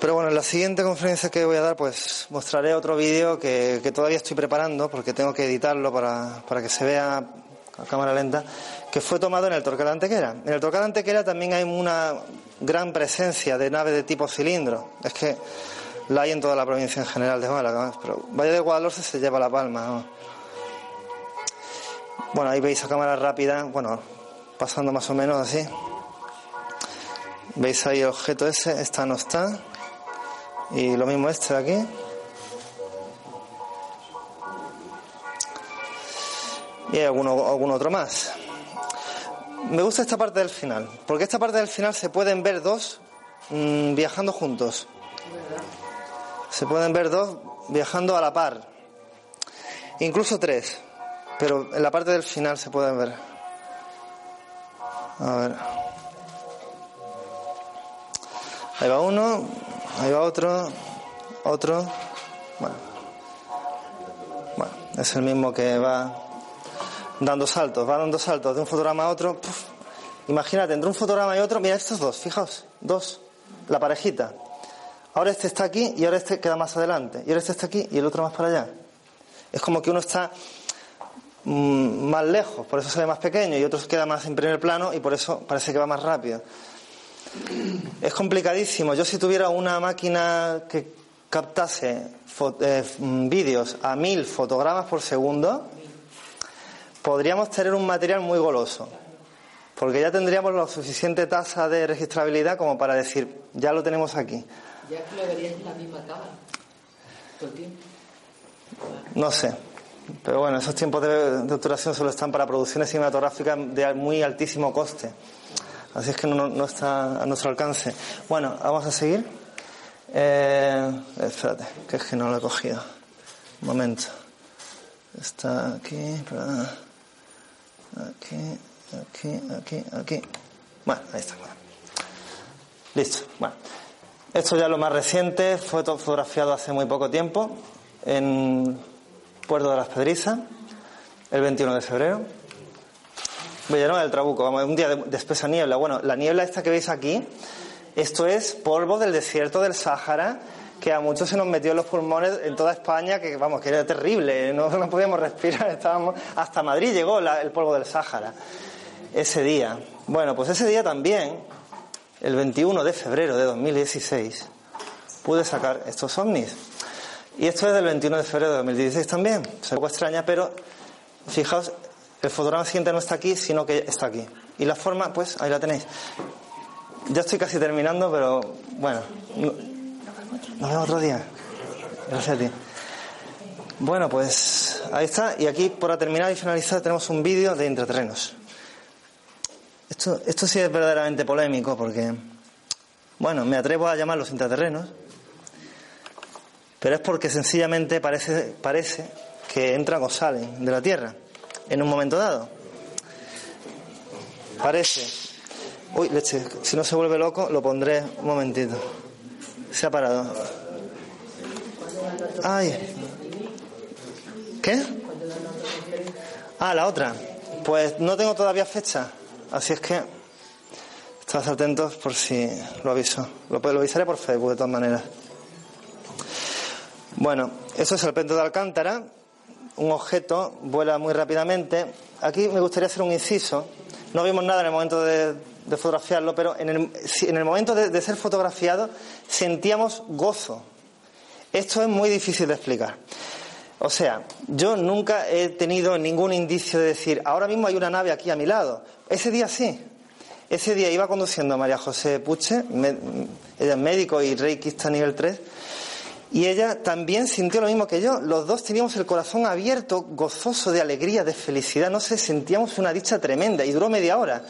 Pero bueno, en la siguiente conferencia que voy a dar, pues mostraré otro vídeo que, que todavía estoy preparando porque tengo que editarlo para, para que se vea a cámara lenta, que fue tomado en el Torcal Antequera. En el Torcal Antequera también hay una gran presencia de naves de tipo cilindro. Es que la hay en toda la provincia en general de Málaga, pero Valle de Guadalhorce se lleva la palma. ¿no? Bueno, ahí veis a cámara rápida, bueno, pasando más o menos así. Veis ahí el objeto ese, esta no está. Y lo mismo este de aquí. Y hay alguno, algún otro más. Me gusta esta parte del final, porque esta parte del final se pueden ver dos mmm, viajando juntos. Se pueden ver dos viajando a la par. Incluso tres. Pero en la parte del final se pueden ver. A ver. Ahí va uno, ahí va otro, otro. Bueno. Bueno, es el mismo que va dando saltos, va dando saltos de un fotograma a otro. Puf. Imagínate, entre un fotograma y otro, mira estos dos, fijaos, dos, la parejita. Ahora este está aquí y ahora este queda más adelante. Y ahora este está aquí y el otro más para allá. Es como que uno está mmm, más lejos, por eso se ve más pequeño, y otro queda más en primer plano y por eso parece que va más rápido. Es complicadísimo. Yo si tuviera una máquina que captase eh, vídeos a mil fotogramas por segundo, podríamos tener un material muy goloso. Porque ya tendríamos la suficiente tasa de registrabilidad como para decir, ya lo tenemos aquí. Ya que lo verías en la misma cámara. Todo el tiempo. No sé. Pero bueno, esos tiempos de, de obturación solo están para producciones cinematográficas de muy altísimo coste. Así es que no, no está a nuestro alcance. Bueno, vamos a seguir. Eh, espérate, que es que no lo he cogido. Un momento. Está aquí, aquí, aquí, aquí, aquí. Bueno, ahí está. Listo. Bueno, esto ya es lo más reciente, fue fotografiado hace muy poco tiempo en Puerto de las Pedrizas, el 21 de febrero. Villanueva del Trabuco, vamos, un día de, espesa niebla. Bueno, la niebla esta que veis aquí, esto es polvo del desierto del Sáhara, que a muchos se nos metió en los pulmones en toda España, que vamos, que era terrible, no, no podíamos respirar, estábamos, hasta Madrid llegó el polvo del Sáhara, ese día. Bueno, pues ese día también, el 21 de febrero de 2016, pude sacar estos ovnis. Y esto es del 21 de febrero de 2016 también, es un poco extraña, pero fijaos, el fotograma siguiente no está aquí, sino que está aquí. Y la forma, pues ahí la tenéis. Ya estoy casi terminando, pero bueno. Nos vemos otro día. Gracias a ti. Bueno, pues ahí está. Y aquí, para terminar y finalizar, tenemos un vídeo de intraterrenos. Esto, esto sí es verdaderamente polémico porque, bueno, me atrevo a llamarlos intraterrenos, pero es porque sencillamente parece, parece que entran o salen de la Tierra en un momento dado. Parece. Uy, leche, si no se vuelve loco, lo pondré un momentito. Se ha parado. Ay. ¿Qué? Ah, la otra. Pues no tengo todavía fecha. Así es que estad atentos por si lo aviso. Lo, lo avisaré por Facebook de todas maneras. Bueno, eso es el pento de Alcántara un objeto vuela muy rápidamente. Aquí me gustaría hacer un inciso. No vimos nada en el momento de, fotografiarlo, pero en el, en el momento de, ser fotografiado sentíamos gozo. Esto es muy difícil de explicar. O sea, yo nunca he tenido ningún indicio de decir, ahora mismo hay una nave aquí a mi lado. Ese día sí. Ese día iba conduciendo a María José Puche, me, ella es médico y reikista nivel 3, y ella también sintió lo mismo que yo. Los dos teníamos el corazón abierto, gozoso de alegría, de felicidad. No sé, sentíamos una dicha tremenda y duró media hora.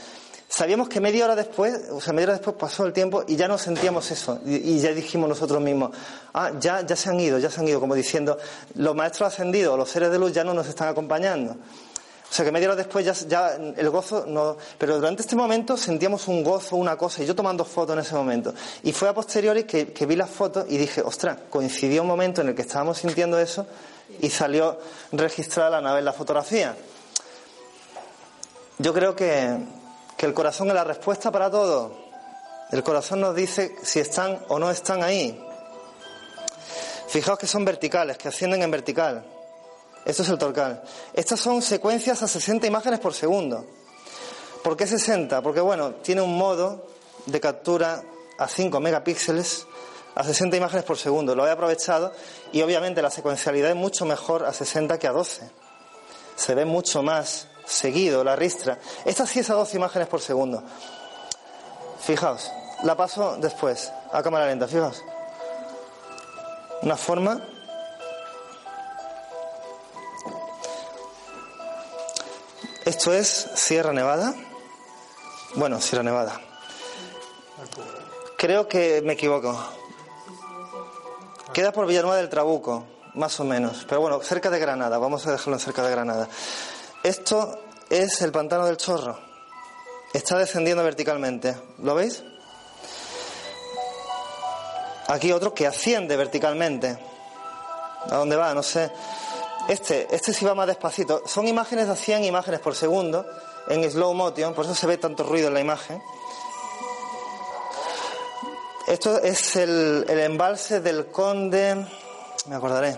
Sabíamos que media hora después, o sea, media hora después pasó el tiempo y ya no sentíamos eso. Y, y ya dijimos nosotros mismos, ah, ya, ya se han ido, ya se han ido, como diciendo, los maestros ascendidos, los seres de luz ya no nos están acompañando. O sea que media hora después ya, el gozo no. Pero durante este momento sentíamos un gozo, una cosa, y yo tomando fotos en ese momento. Y fue a posteriori que, que vi las fotos y dije, ostras, coincidió un momento en el que estábamos sintiendo eso y salió registrada la nave en la fotografía. Yo creo que, que el corazón es la respuesta para todo. El corazón nos dice si están o no están ahí. Fijaos que son verticales, que ascienden en vertical. Esto es el torcal. Estas son secuencias a 60 imágenes por segundo. ¿Por qué 60? Porque, bueno, tiene un modo de captura a 5 megapíxeles a 60 imágenes por segundo. Lo he aprovechado y, obviamente, la secuencialidad es mucho mejor a 60 que a 12. Se ve mucho más seguido la ristra. Esta sí es a 12 imágenes por segundo. Fijaos, la paso después, a cámara lenta, fijaos. Una forma Esto es Sierra Nevada. Bueno, Sierra Nevada. Creo que me equivoco. Queda por Villanueva del Trabuco, más o menos. Pero bueno, cerca de Granada. Vamos a dejarlo cerca de Granada. Esto es el pantano del Chorro. Está descendiendo verticalmente. ¿Lo veis? Aquí otro que asciende verticalmente. ¿A dónde va? No sé. Este, este sí va más despacito. Son imágenes de 100 imágenes por segundo en slow motion, por eso se ve tanto ruido en la imagen. Esto es el, el embalse del conde. Me acordaré.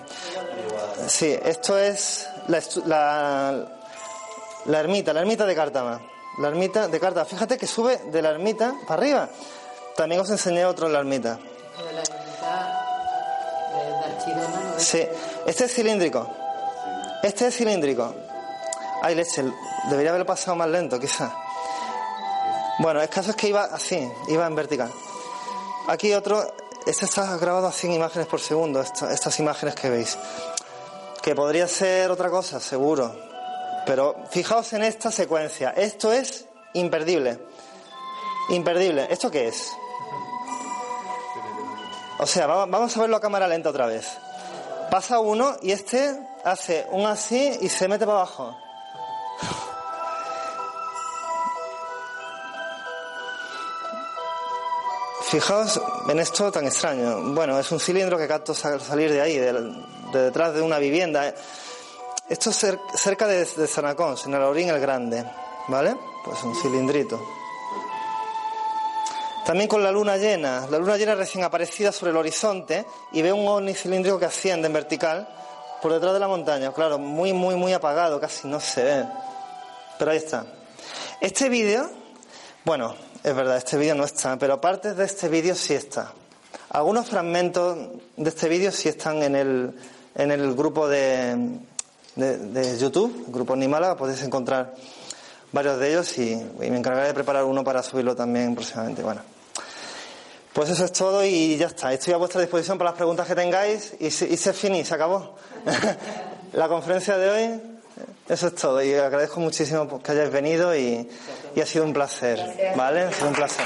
Sí, esto es la, la, la ermita, la ermita de Cártama. La ermita de Cártama. Fíjate que sube de la ermita para arriba. También os enseñé otro en la ermita. Sí, este es cilíndrico. Este es cilíndrico. Ay, leche, debería haberlo pasado más lento, quizás. Bueno, el caso es que iba así, iba en vertical. Aquí otro, este está grabado a 100 imágenes por segundo, esta- estas imágenes que veis. Que podría ser otra cosa, seguro. Pero fijaos en esta secuencia. Esto es imperdible. Imperdible. ¿Esto qué es? O sea, va- vamos a verlo a cámara lenta otra vez. Pasa uno y este hace un así y se mete para abajo. Fijaos en esto tan extraño. Bueno, es un cilindro que capto sa- salir de ahí, de, de detrás de una vivienda. Esto es cer- cerca de, de Zanacons, en el Aurín el Grande. ¿Vale? Pues un cilindrito. También con la luna llena. La luna llena recién aparecida sobre el horizonte y ve un ovni cilíndrico que asciende en vertical por detrás de la montaña. Claro, muy, muy, muy apagado, casi no se ve. Pero ahí está. Este vídeo, bueno, es verdad, este vídeo no está, pero partes de este vídeo sí está. Algunos fragmentos de este vídeo sí están en el, en el grupo de, de, YouTube, el grupo Nimala, podéis encontrar varios de ellos y, y me encargaré de preparar uno para subirlo también próximamente. Bueno, pues eso es todo y ya está. Estoy a vuestra disposición para las preguntas que tengáis y se, y se se acabó. La conferencia de hoy, eso es todo y agradezco muchísimo que hayáis venido y ha sido un placer, ¿vale? Ha sido un placer.